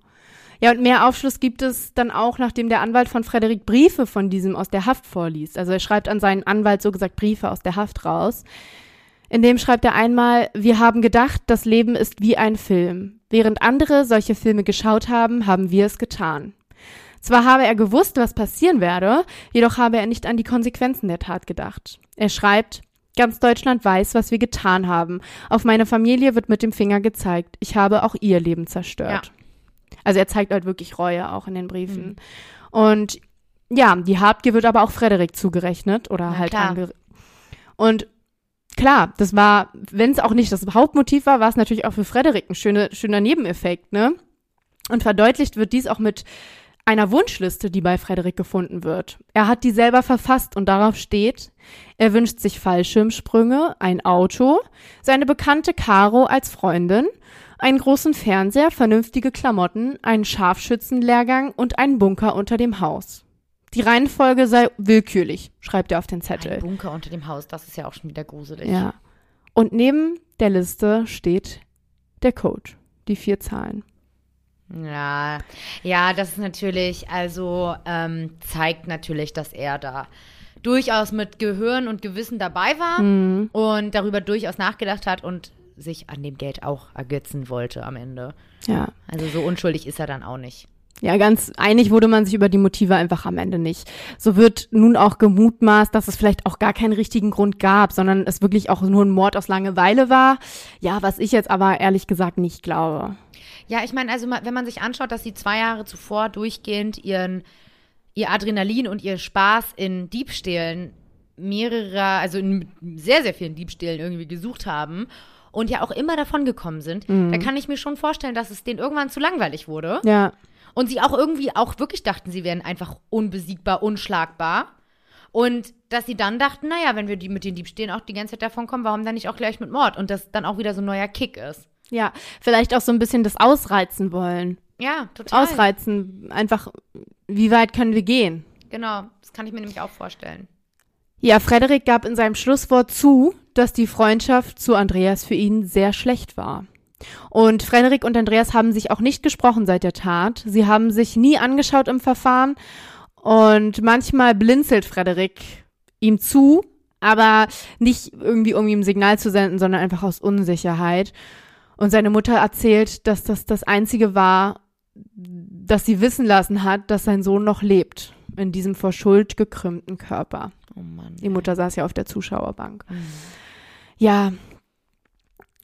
Ja, und mehr Aufschluss gibt es dann auch, nachdem der Anwalt von Frederik Briefe von diesem aus der Haft vorliest. Also er schreibt an seinen Anwalt so gesagt Briefe aus der Haft raus. In dem schreibt er einmal, wir haben gedacht, das Leben ist wie ein Film. Während andere solche Filme geschaut haben, haben wir es getan. Zwar habe er gewusst, was passieren werde, jedoch habe er nicht an die Konsequenzen der Tat gedacht. Er schreibt, Ganz Deutschland weiß, was wir getan haben. Auf meine Familie wird mit dem Finger gezeigt. Ich habe auch ihr Leben zerstört. Also er zeigt halt wirklich Reue auch in den Briefen. Und ja, die Habgier wird aber auch Frederik zugerechnet oder Na halt ange Und klar, das war, wenn es auch nicht das Hauptmotiv war, war es natürlich auch für Frederik ein schöne, schöner Nebeneffekt, ne? Und verdeutlicht wird dies auch mit einer Wunschliste, die bei Frederik gefunden wird. Er hat die selber verfasst und darauf steht, er wünscht sich Fallschirmsprünge, ein Auto, seine bekannte Caro als Freundin, einen großen Fernseher, vernünftige Klamotten, einen Scharfschützenlehrgang und einen Bunker unter dem Haus. Die Reihenfolge sei willkürlich, schreibt er auf den Ein Zettel. Bunker unter dem Haus, das ist ja auch schon wieder gruselig. Ja. Und neben der Liste steht der Code, die vier Zahlen. Ja, ja, das ist natürlich, also ähm, zeigt natürlich, dass er da durchaus mit Gehirn und Gewissen dabei war Mhm. und darüber durchaus nachgedacht hat und sich an dem Geld auch ergötzen wollte am Ende. Ja. Also so unschuldig ist er dann auch nicht. Ja, ganz einig wurde man sich über die Motive einfach am Ende nicht. So wird nun auch gemutmaßt, dass es vielleicht auch gar keinen richtigen Grund gab, sondern es wirklich auch nur ein Mord aus Langeweile war. Ja, was ich jetzt aber ehrlich gesagt nicht glaube. Ja, ich meine, also wenn man sich anschaut, dass sie zwei Jahre zuvor durchgehend ihren, ihr Adrenalin und ihr Spaß in Diebstählen mehrerer, also in sehr, sehr vielen Diebstählen irgendwie gesucht haben und ja auch immer davon gekommen sind, da kann ich mir schon vorstellen, dass es denen irgendwann zu langweilig wurde. Ja, Und sie auch irgendwie auch wirklich dachten, sie wären einfach unbesiegbar, unschlagbar. Und dass sie dann dachten, naja, wenn wir die mit den Diebstählen auch die ganze Zeit davon kommen, warum dann nicht auch gleich mit Mord? Und das dann auch wieder so ein neuer Kick ist. ja, vielleicht auch so ein bisschen das Ausreizen wollen. Ja, total. Ausreizen, einfach, wie weit können wir gehen? genau. Das kann ich mir nämlich auch vorstellen. Ja, Frederik gab in seinem Schlusswort zu, dass die Freundschaft zu Andreas für ihn sehr schlecht war. Und Frederik und Andreas haben sich auch nicht gesprochen seit der Tat. Sie haben sich nie angeschaut im Verfahren und manchmal blinzelt Frederik ihm zu, aber nicht irgendwie, um ihm ein Signal zu senden, sondern einfach aus Unsicherheit. Und seine Mutter erzählt, dass das das Einzige war, das sie wissen lassen hat, dass sein Sohn noch lebt in diesem vor Schuld gekrümmten Körper. Oh Mann. Die Mutter saß ja auf der Zuschauerbank. Mhm. Ja,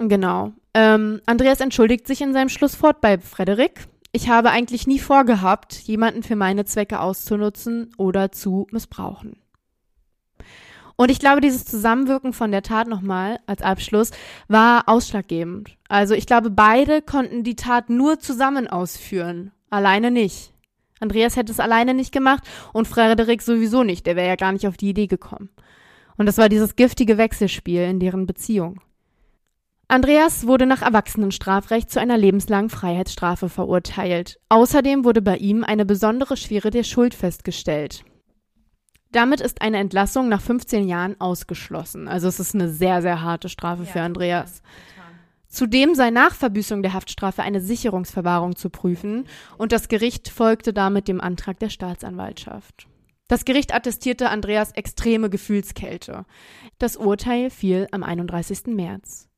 genau. Ähm, Andreas entschuldigt sich in seinem Schlusswort bei Frederik. Ich habe eigentlich nie vorgehabt, jemanden für meine Zwecke auszunutzen oder zu missbrauchen. Und ich glaube, dieses Zusammenwirken von der Tat nochmal als Abschluss war ausschlaggebend. Also ich glaube, beide konnten die Tat nur zusammen ausführen, alleine nicht. Andreas hätte es alleine nicht gemacht und Frederik sowieso nicht, der wäre ja gar nicht auf die Idee gekommen. Und das war dieses giftige Wechselspiel in deren Beziehung. Andreas wurde nach Erwachsenenstrafrecht zu einer lebenslangen Freiheitsstrafe verurteilt. Außerdem wurde bei ihm eine besondere Schwere der Schuld festgestellt. Damit ist eine Entlassung nach 15 Jahren ausgeschlossen. Also es ist eine sehr, sehr harte Strafe für Andreas. Zudem sei nach Verbüßung der Haftstrafe eine Sicherungsverwahrung zu prüfen und das Gericht folgte damit dem Antrag der Staatsanwaltschaft. Das Gericht attestierte Andreas extreme Gefühlskälte. Das Urteil fiel am 31. März.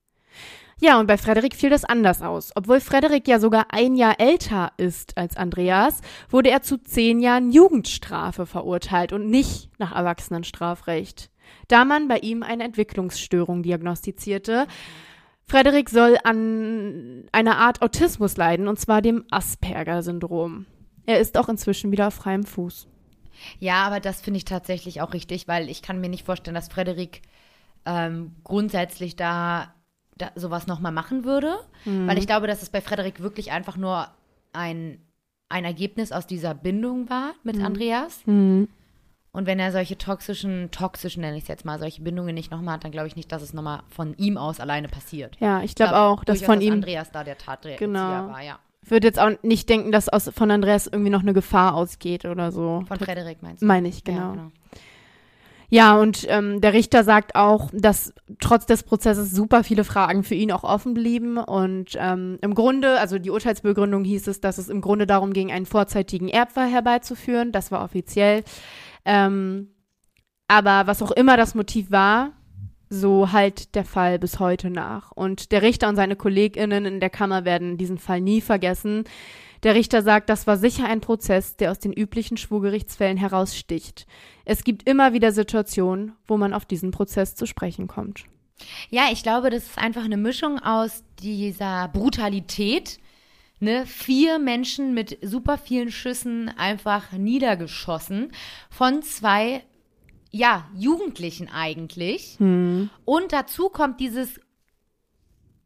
Ja, und bei Frederik fiel das anders aus. Obwohl Frederik ja sogar ein Jahr älter ist als Andreas, wurde er zu zehn Jahren Jugendstrafe verurteilt und nicht nach Erwachsenenstrafrecht. Da man bei ihm eine Entwicklungsstörung diagnostizierte. Frederik soll an einer Art Autismus leiden, und zwar dem Asperger-Syndrom. Er ist auch inzwischen wieder auf freiem Fuß. Ja, aber das finde ich tatsächlich auch richtig, weil ich kann mir nicht vorstellen, dass Frederik ähm, grundsätzlich da, da sowas nochmal machen würde. Mhm. Weil ich glaube, dass es bei Frederik wirklich einfach nur ein, ein Ergebnis aus dieser Bindung war mit Andreas. Mhm. Und wenn er solche toxischen, toxischen nenne ich es jetzt mal, solche Bindungen nicht nochmal hat, dann glaube ich nicht, dass es nochmal von ihm aus alleine passiert. Ja, ich glaube auch, dass von ihm Andreas da der Tatträger Genau. war, ja. Ich würde jetzt auch nicht denken, dass aus, von Andreas irgendwie noch eine Gefahr ausgeht oder so. Von Frederik meinst du? Meine ich, Ja, genau. Ja, und ähm, der Richter sagt auch, dass trotz des Prozesses super viele Fragen für ihn auch offen blieben. Und ähm, im Grunde, also die Urteilsbegründung hieß es, dass es im Grunde darum ging, einen vorzeitigen Erbfall herbeizuführen. Das war offiziell. Ähm, aber was auch immer das Motiv war, so halt der Fall bis heute nach. Und der Richter und seine KollegInnen in der Kammer werden diesen Fall nie vergessen. Der Richter sagt, das war sicher ein Prozess, der aus den üblichen Schwurgerichtsfällen heraussticht. Es gibt immer wieder Situationen, wo man auf diesen Prozess zu sprechen kommt. Ja, ich glaube, das ist einfach eine Mischung aus dieser Brutalität. Ne? Vier Menschen mit super vielen Schüssen einfach niedergeschossen von zwei, ja, Jugendlichen eigentlich. Und dazu kommt dieses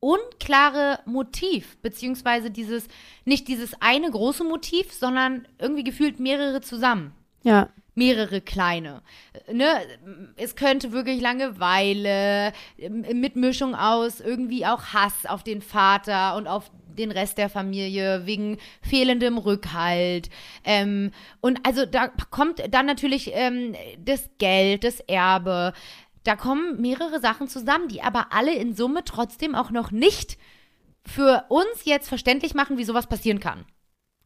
unklare Motiv, beziehungsweise dieses, nicht dieses eine große Motiv, sondern irgendwie gefühlt mehrere zusammen Ja, mehrere kleine. Ne? Es könnte wirklich Langeweile, ähm, mit Mischung aus irgendwie auch Hass auf den Vater und auf den Rest der Familie wegen fehlendem Rückhalt. Ähm, und also da kommt dann natürlich ähm, das Geld, das Erbe. Da kommen mehrere Sachen zusammen, die aber alle in Summe trotzdem auch noch nicht für uns jetzt verständlich machen, wie sowas passieren kann.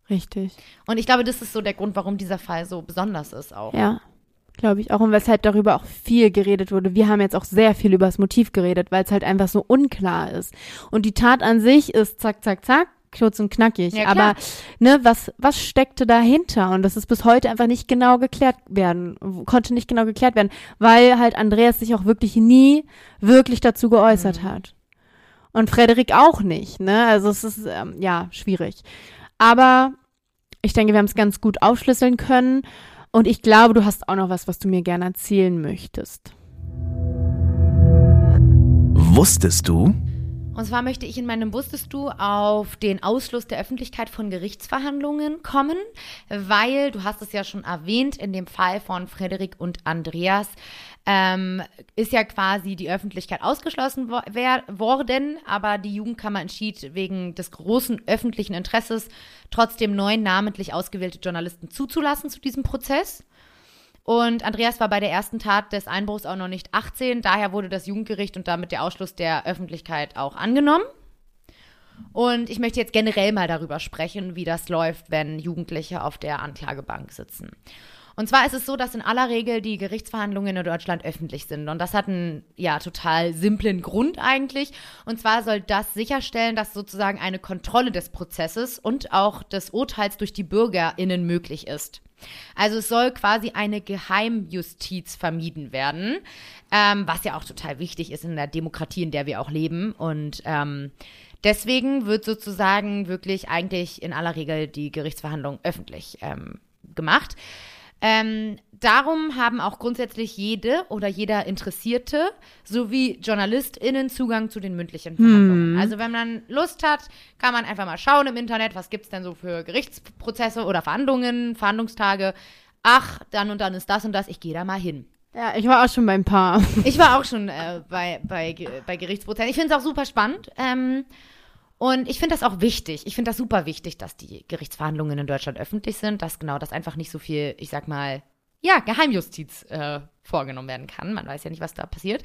richtig. Und ich glaube, das ist so der Grund, warum dieser Fall so besonders ist auch. Ja, glaube ich auch. Und weshalb darüber auch viel geredet wurde. Wir haben jetzt auch sehr viel über das Motiv geredet, weil es halt einfach so unklar ist. Und die Tat an sich ist zack, zack, zack, kurz und knackig. Ja. Aber ne, was, was steckte dahinter? Und das ist bis heute einfach nicht genau geklärt werden, konnte nicht genau geklärt werden, weil halt Andreas sich auch wirklich nie wirklich dazu geäußert hat. Und Frederik auch nicht, ne? Also es ist, ähm, ja, schwierig. Aber ich denke, wir haben es ganz gut aufschlüsseln können. Und ich glaube, du hast auch noch was, was du mir gerne erzählen möchtest. Wusstest du? Und zwar möchte ich in meinem Wusstest du auf den Ausschluss der Öffentlichkeit von Gerichtsverhandlungen kommen, weil, du hast es ja schon erwähnt, in dem Fall von Frederik und Andreas ähm, ist ja quasi die Öffentlichkeit ausgeschlossen wo worden, aber die Jugendkammer entschied wegen des großen öffentlichen Interesses trotzdem neun namentlich ausgewählte Journalisten zuzulassen zu diesem Prozess. Und Andreas war bei der ersten Tat des Einbruchs auch noch nicht 18, daher wurde das Jugendgericht und damit der Ausschluss der Öffentlichkeit auch angenommen. Und ich möchte jetzt generell mal darüber sprechen, wie das läuft, wenn Jugendliche auf der Anklagebank sitzen. Und zwar ist es so, dass in aller Regel die Gerichtsverhandlungen in Deutschland öffentlich sind. Und das hat einen ja total simplen Grund eigentlich. Und zwar soll das sicherstellen, dass sozusagen eine Kontrolle des Prozesses und auch des Urteils durch die BürgerInnen möglich ist. Also es soll quasi eine Geheimjustiz vermieden werden, ähm, was ja auch total wichtig ist in der Demokratie, in der wir auch leben. Und ähm, deswegen wird sozusagen wirklich eigentlich in aller Regel die Gerichtsverhandlung öffentlich ähm, gemacht. Ähm, darum haben auch grundsätzlich jede oder jeder Interessierte sowie JournalistInnen Zugang zu den mündlichen Verhandlungen. Also wenn man Lust hat, kann man einfach mal schauen im Internet, was gibt es denn so für Gerichtsprozesse oder Verhandlungen, Verhandlungstage. Ach, dann und dann ist das und das, ich gehe da mal hin. Ja, ich war auch schon beim Paar. Ich war auch schon äh, bei, bei, bei Gerichtsprozessen. Ich finde es auch super spannend. Ähm, und ich finde das auch wichtig. Ich finde das super wichtig, dass die Gerichtsverhandlungen in Deutschland öffentlich sind, dass genau das einfach nicht so viel, ich sag mal, ja, Geheimjustiz äh, vorgenommen werden kann. Man weiß ja nicht, was da passiert.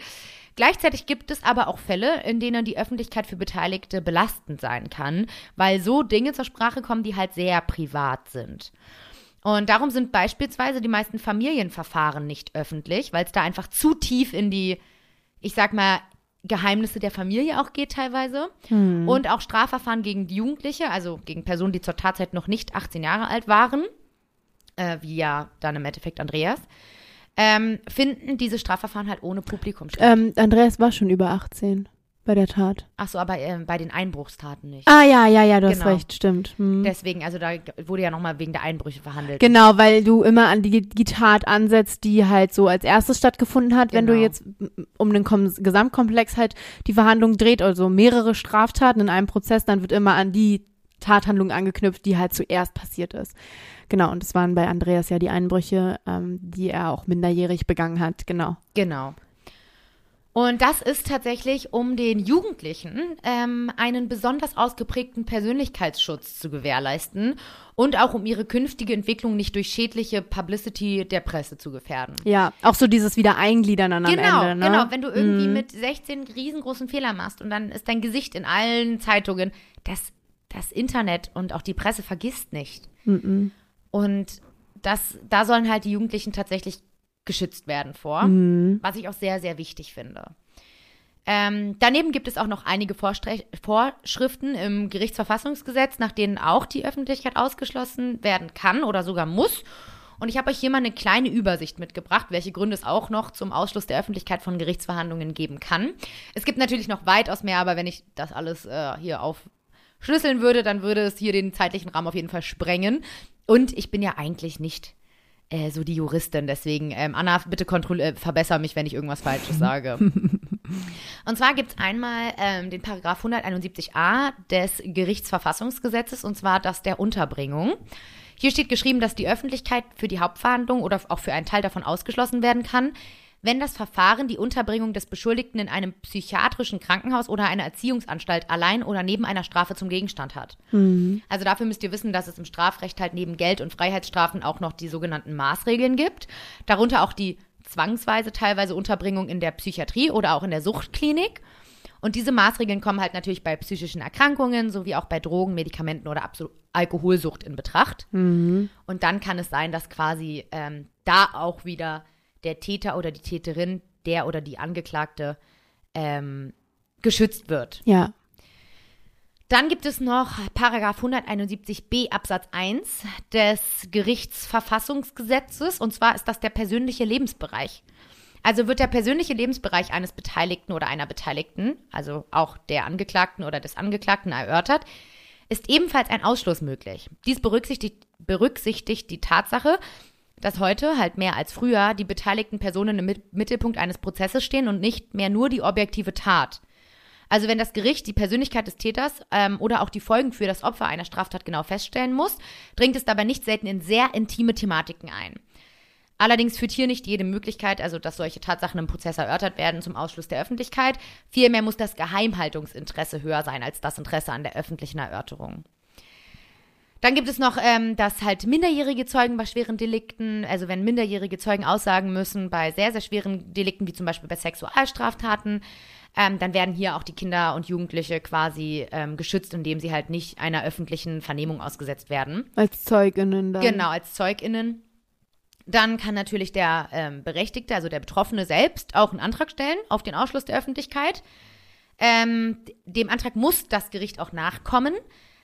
Gleichzeitig gibt es aber auch Fälle, in denen die Öffentlichkeit für Beteiligte belastend sein kann, weil so Dinge zur Sprache kommen, die halt sehr privat sind. Und darum sind beispielsweise die meisten Familienverfahren nicht öffentlich, weil es da einfach zu tief in die, ich sag mal, Geheimnisse der Familie auch geht teilweise. Hm. Und auch Strafverfahren gegen Jugendliche, also gegen Personen, die zur Tatzeit noch nicht 18 Jahre alt waren, äh, wie ja dann im Endeffekt Andreas, ähm, finden diese Strafverfahren halt ohne Publikum statt. Ähm, Andreas war schon über 18 bei der Tat. Ach so, aber ähm, bei den Einbruchstaten nicht. Ah ja, ja, ja, du hast Genau. recht, stimmt. Hm. Deswegen, also da wurde ja nochmal wegen der Einbrüche verhandelt. Genau, weil du immer an die, die Tat ansetzt, die halt so als erstes stattgefunden hat. Wenn du Genau. jetzt um den Kom Gesamtkomplex halt die Verhandlung dreht, also mehrere Straftaten in einem Prozess, dann wird immer an die Tathandlung angeknüpft, die halt zuerst passiert ist. Genau, und das waren bei Andreas ja die Einbrüche, ähm, die er auch minderjährig begangen hat, genau. Genau. Und das ist tatsächlich, um den Jugendlichen ähm, einen besonders ausgeprägten Persönlichkeitsschutz zu gewährleisten und auch um ihre künftige Entwicklung nicht durch schädliche Publicity der Presse zu gefährden. Ja, auch so dieses Wiedereingliedern dann Genau, am Ende, ne? genau. Wenn du irgendwie Mhm. mit 16 riesengroßen Fehler machst und dann ist dein Gesicht in allen Zeitungen, das, das Internet und auch die Presse vergisst nicht. Mhm. Und das, da sollen halt die Jugendlichen tatsächlich geschützt werden vor, Mhm. was ich auch sehr, sehr wichtig finde. Ähm, daneben gibt es auch noch einige Vorstre Vorschriften im Gerichtsverfassungsgesetz, nach denen auch die Öffentlichkeit ausgeschlossen werden kann oder sogar muss. Und ich habe euch hier mal eine kleine Übersicht mitgebracht, welche Gründe es auch noch zum Ausschluss der Öffentlichkeit von Gerichtsverhandlungen geben kann. Es gibt natürlich noch weitaus mehr, aber wenn ich das alles äh, hier aufschlüsseln würde, dann würde es hier den zeitlichen Rahmen auf jeden Fall sprengen. Und ich bin ja eigentlich nicht äh, so die Juristin, deswegen, ähm, Anna, bitte kontroll äh, verbessere mich, wenn ich irgendwas Falsches sage. Und zwar gibt es einmal ähm, den Paragraph 171a des Gerichtsverfassungsgesetzes, und zwar das der Unterbringung. Hier steht geschrieben, dass die Öffentlichkeit für die Hauptverhandlung oder auch für einen Teil davon ausgeschlossen werden kann, wenn das Verfahren die Unterbringung des Beschuldigten in einem psychiatrischen Krankenhaus oder einer Erziehungsanstalt allein oder neben einer Strafe zum Gegenstand hat. Also dafür müsst ihr wissen, dass es im Strafrecht halt neben Geld- und Freiheitsstrafen auch noch die sogenannten Maßregeln gibt. Darunter auch die zwangsweise teilweise Unterbringung in der Psychiatrie oder auch in der Suchtklinik. Und diese Maßregeln kommen halt natürlich bei psychischen Erkrankungen sowie auch bei Drogen, Medikamenten oder Absu Alkoholsucht in Betracht. Und dann kann es sein, dass quasi ähm, da auch wieder der Täter oder die Täterin, der oder die Angeklagte ähm, geschützt wird. Ja. Dann gibt es noch Paragraph 171b Absatz 1 des Gerichtsverfassungsgesetzes und zwar ist das der persönliche Lebensbereich. Also wird der persönliche Lebensbereich eines Beteiligten oder einer Beteiligten, also auch der Angeklagten oder des Angeklagten erörtert, ist ebenfalls ein Ausschluss möglich. Dies berücksichtigt, berücksichtigt die Tatsache, dass heute halt mehr als früher die beteiligten Personen im Mit- Mittelpunkt eines Prozesses stehen und nicht mehr nur die objektive Tat. Also wenn das Gericht die Persönlichkeit des Täters ähm, oder auch die Folgen für das Opfer einer Straftat genau feststellen muss, dringt es dabei nicht selten in sehr intime Thematiken ein. Allerdings führt hier nicht jede Möglichkeit, also dass solche Tatsachen im Prozess erörtert werden, zum Ausschluss der Öffentlichkeit. Vielmehr muss das Geheimhaltungsinteresse höher sein als das Interesse an der öffentlichen Erörterung. Dann gibt es noch, ähm, dass halt minderjährige Zeugen bei schweren Delikten, also wenn minderjährige Zeugen aussagen müssen bei sehr, sehr schweren Delikten, wie zum Beispiel bei Sexualstraftaten, ähm, dann werden hier auch die Kinder und Jugendliche quasi ähm, geschützt, indem sie halt nicht einer öffentlichen Vernehmung ausgesetzt werden. Als ZeugInnen dann. Genau, als ZeugInnen. Dann kann natürlich der ähm, Berechtigte, also der Betroffene selbst, auch einen Antrag stellen auf den Ausschluss der Öffentlichkeit. Ähm, dem Antrag muss das Gericht auch nachkommen,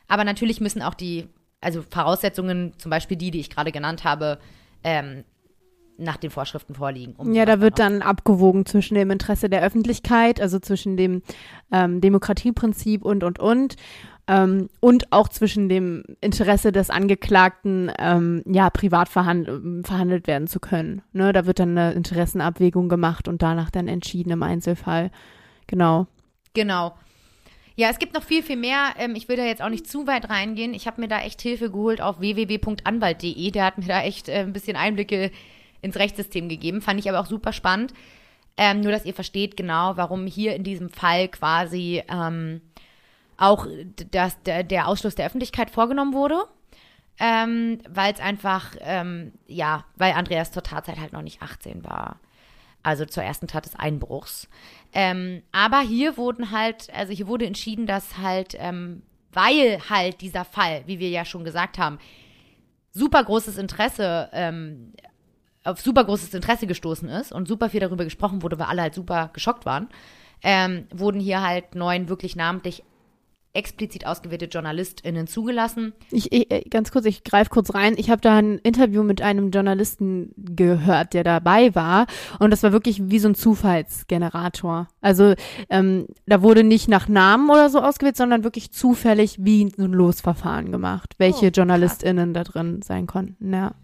aber natürlich müssen auch die, also Voraussetzungen, zum Beispiel die, die ich gerade genannt habe, ähm, nach den Vorschriften vorliegen. Um ja, da wird dann abgewogen zwischen dem Interesse der Öffentlichkeit, also zwischen dem ähm, Demokratieprinzip und, und, und. Ähm, und auch zwischen dem Interesse des Angeklagten, ähm, ja, privat verhand verhandelt werden zu können. Ne, da wird dann eine Interessenabwägung gemacht und danach dann entschieden im Einzelfall. Genau. Genau. Ja, es gibt noch viel, viel mehr. Ähm, ich will da jetzt auch nicht zu weit reingehen. Ich habe mir da echt Hilfe geholt auf www.anwalt.de. Der hat mir da echt äh, ein bisschen Einblicke ins Rechtssystem gegeben. Fand ich aber auch super spannend. Ähm, nur, dass ihr versteht genau, warum hier in diesem Fall quasi ähm, auch das, der, Ausschluss der Öffentlichkeit vorgenommen wurde. Ähm, weil es einfach, ähm, ja, weil Andreas zur Tatzeit halt noch nicht 18 war. Also zur ersten Tat des Einbruchs. Ähm, aber hier wurden halt, also hier wurde entschieden, dass halt, ähm, weil halt dieser Fall, wie wir ja schon gesagt haben, super großes Interesse ähm, auf super großes Interesse gestoßen ist und super viel darüber gesprochen wurde, weil alle halt super geschockt waren, ähm, wurden hier halt neun wirklich namentlich explizit ausgewählte JournalistInnen zugelassen. Ich, ich äh, ganz kurz, ich greife kurz rein. Ich habe da ein Interview mit einem Journalisten gehört, der dabei war. Und das war wirklich wie so ein Zufallsgenerator. Also ähm, da wurde nicht nach Namen oder so ausgewählt, sondern wirklich zufällig wie so ein Losverfahren gemacht, welche oh, JournalistInnen da drin sein konnten. Ja.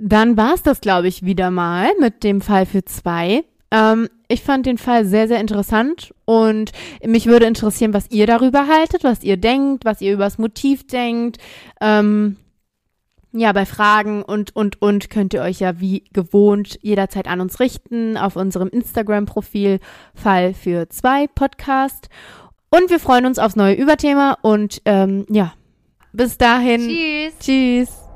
Dann war es das, glaube ich, wieder mal mit dem Fall für zwei. Ähm, ich fand den Fall sehr, sehr interessant und mich würde interessieren, was ihr darüber haltet, was ihr denkt, was ihr über das Motiv denkt. Ähm, ja, bei Fragen und, und, und könnt ihr euch ja wie gewohnt jederzeit an uns richten auf unserem Instagram-Profil Fall für zwei Podcast. Und wir freuen uns aufs neue Überthema und ähm, ja, bis dahin. Tschüss. Tschüss.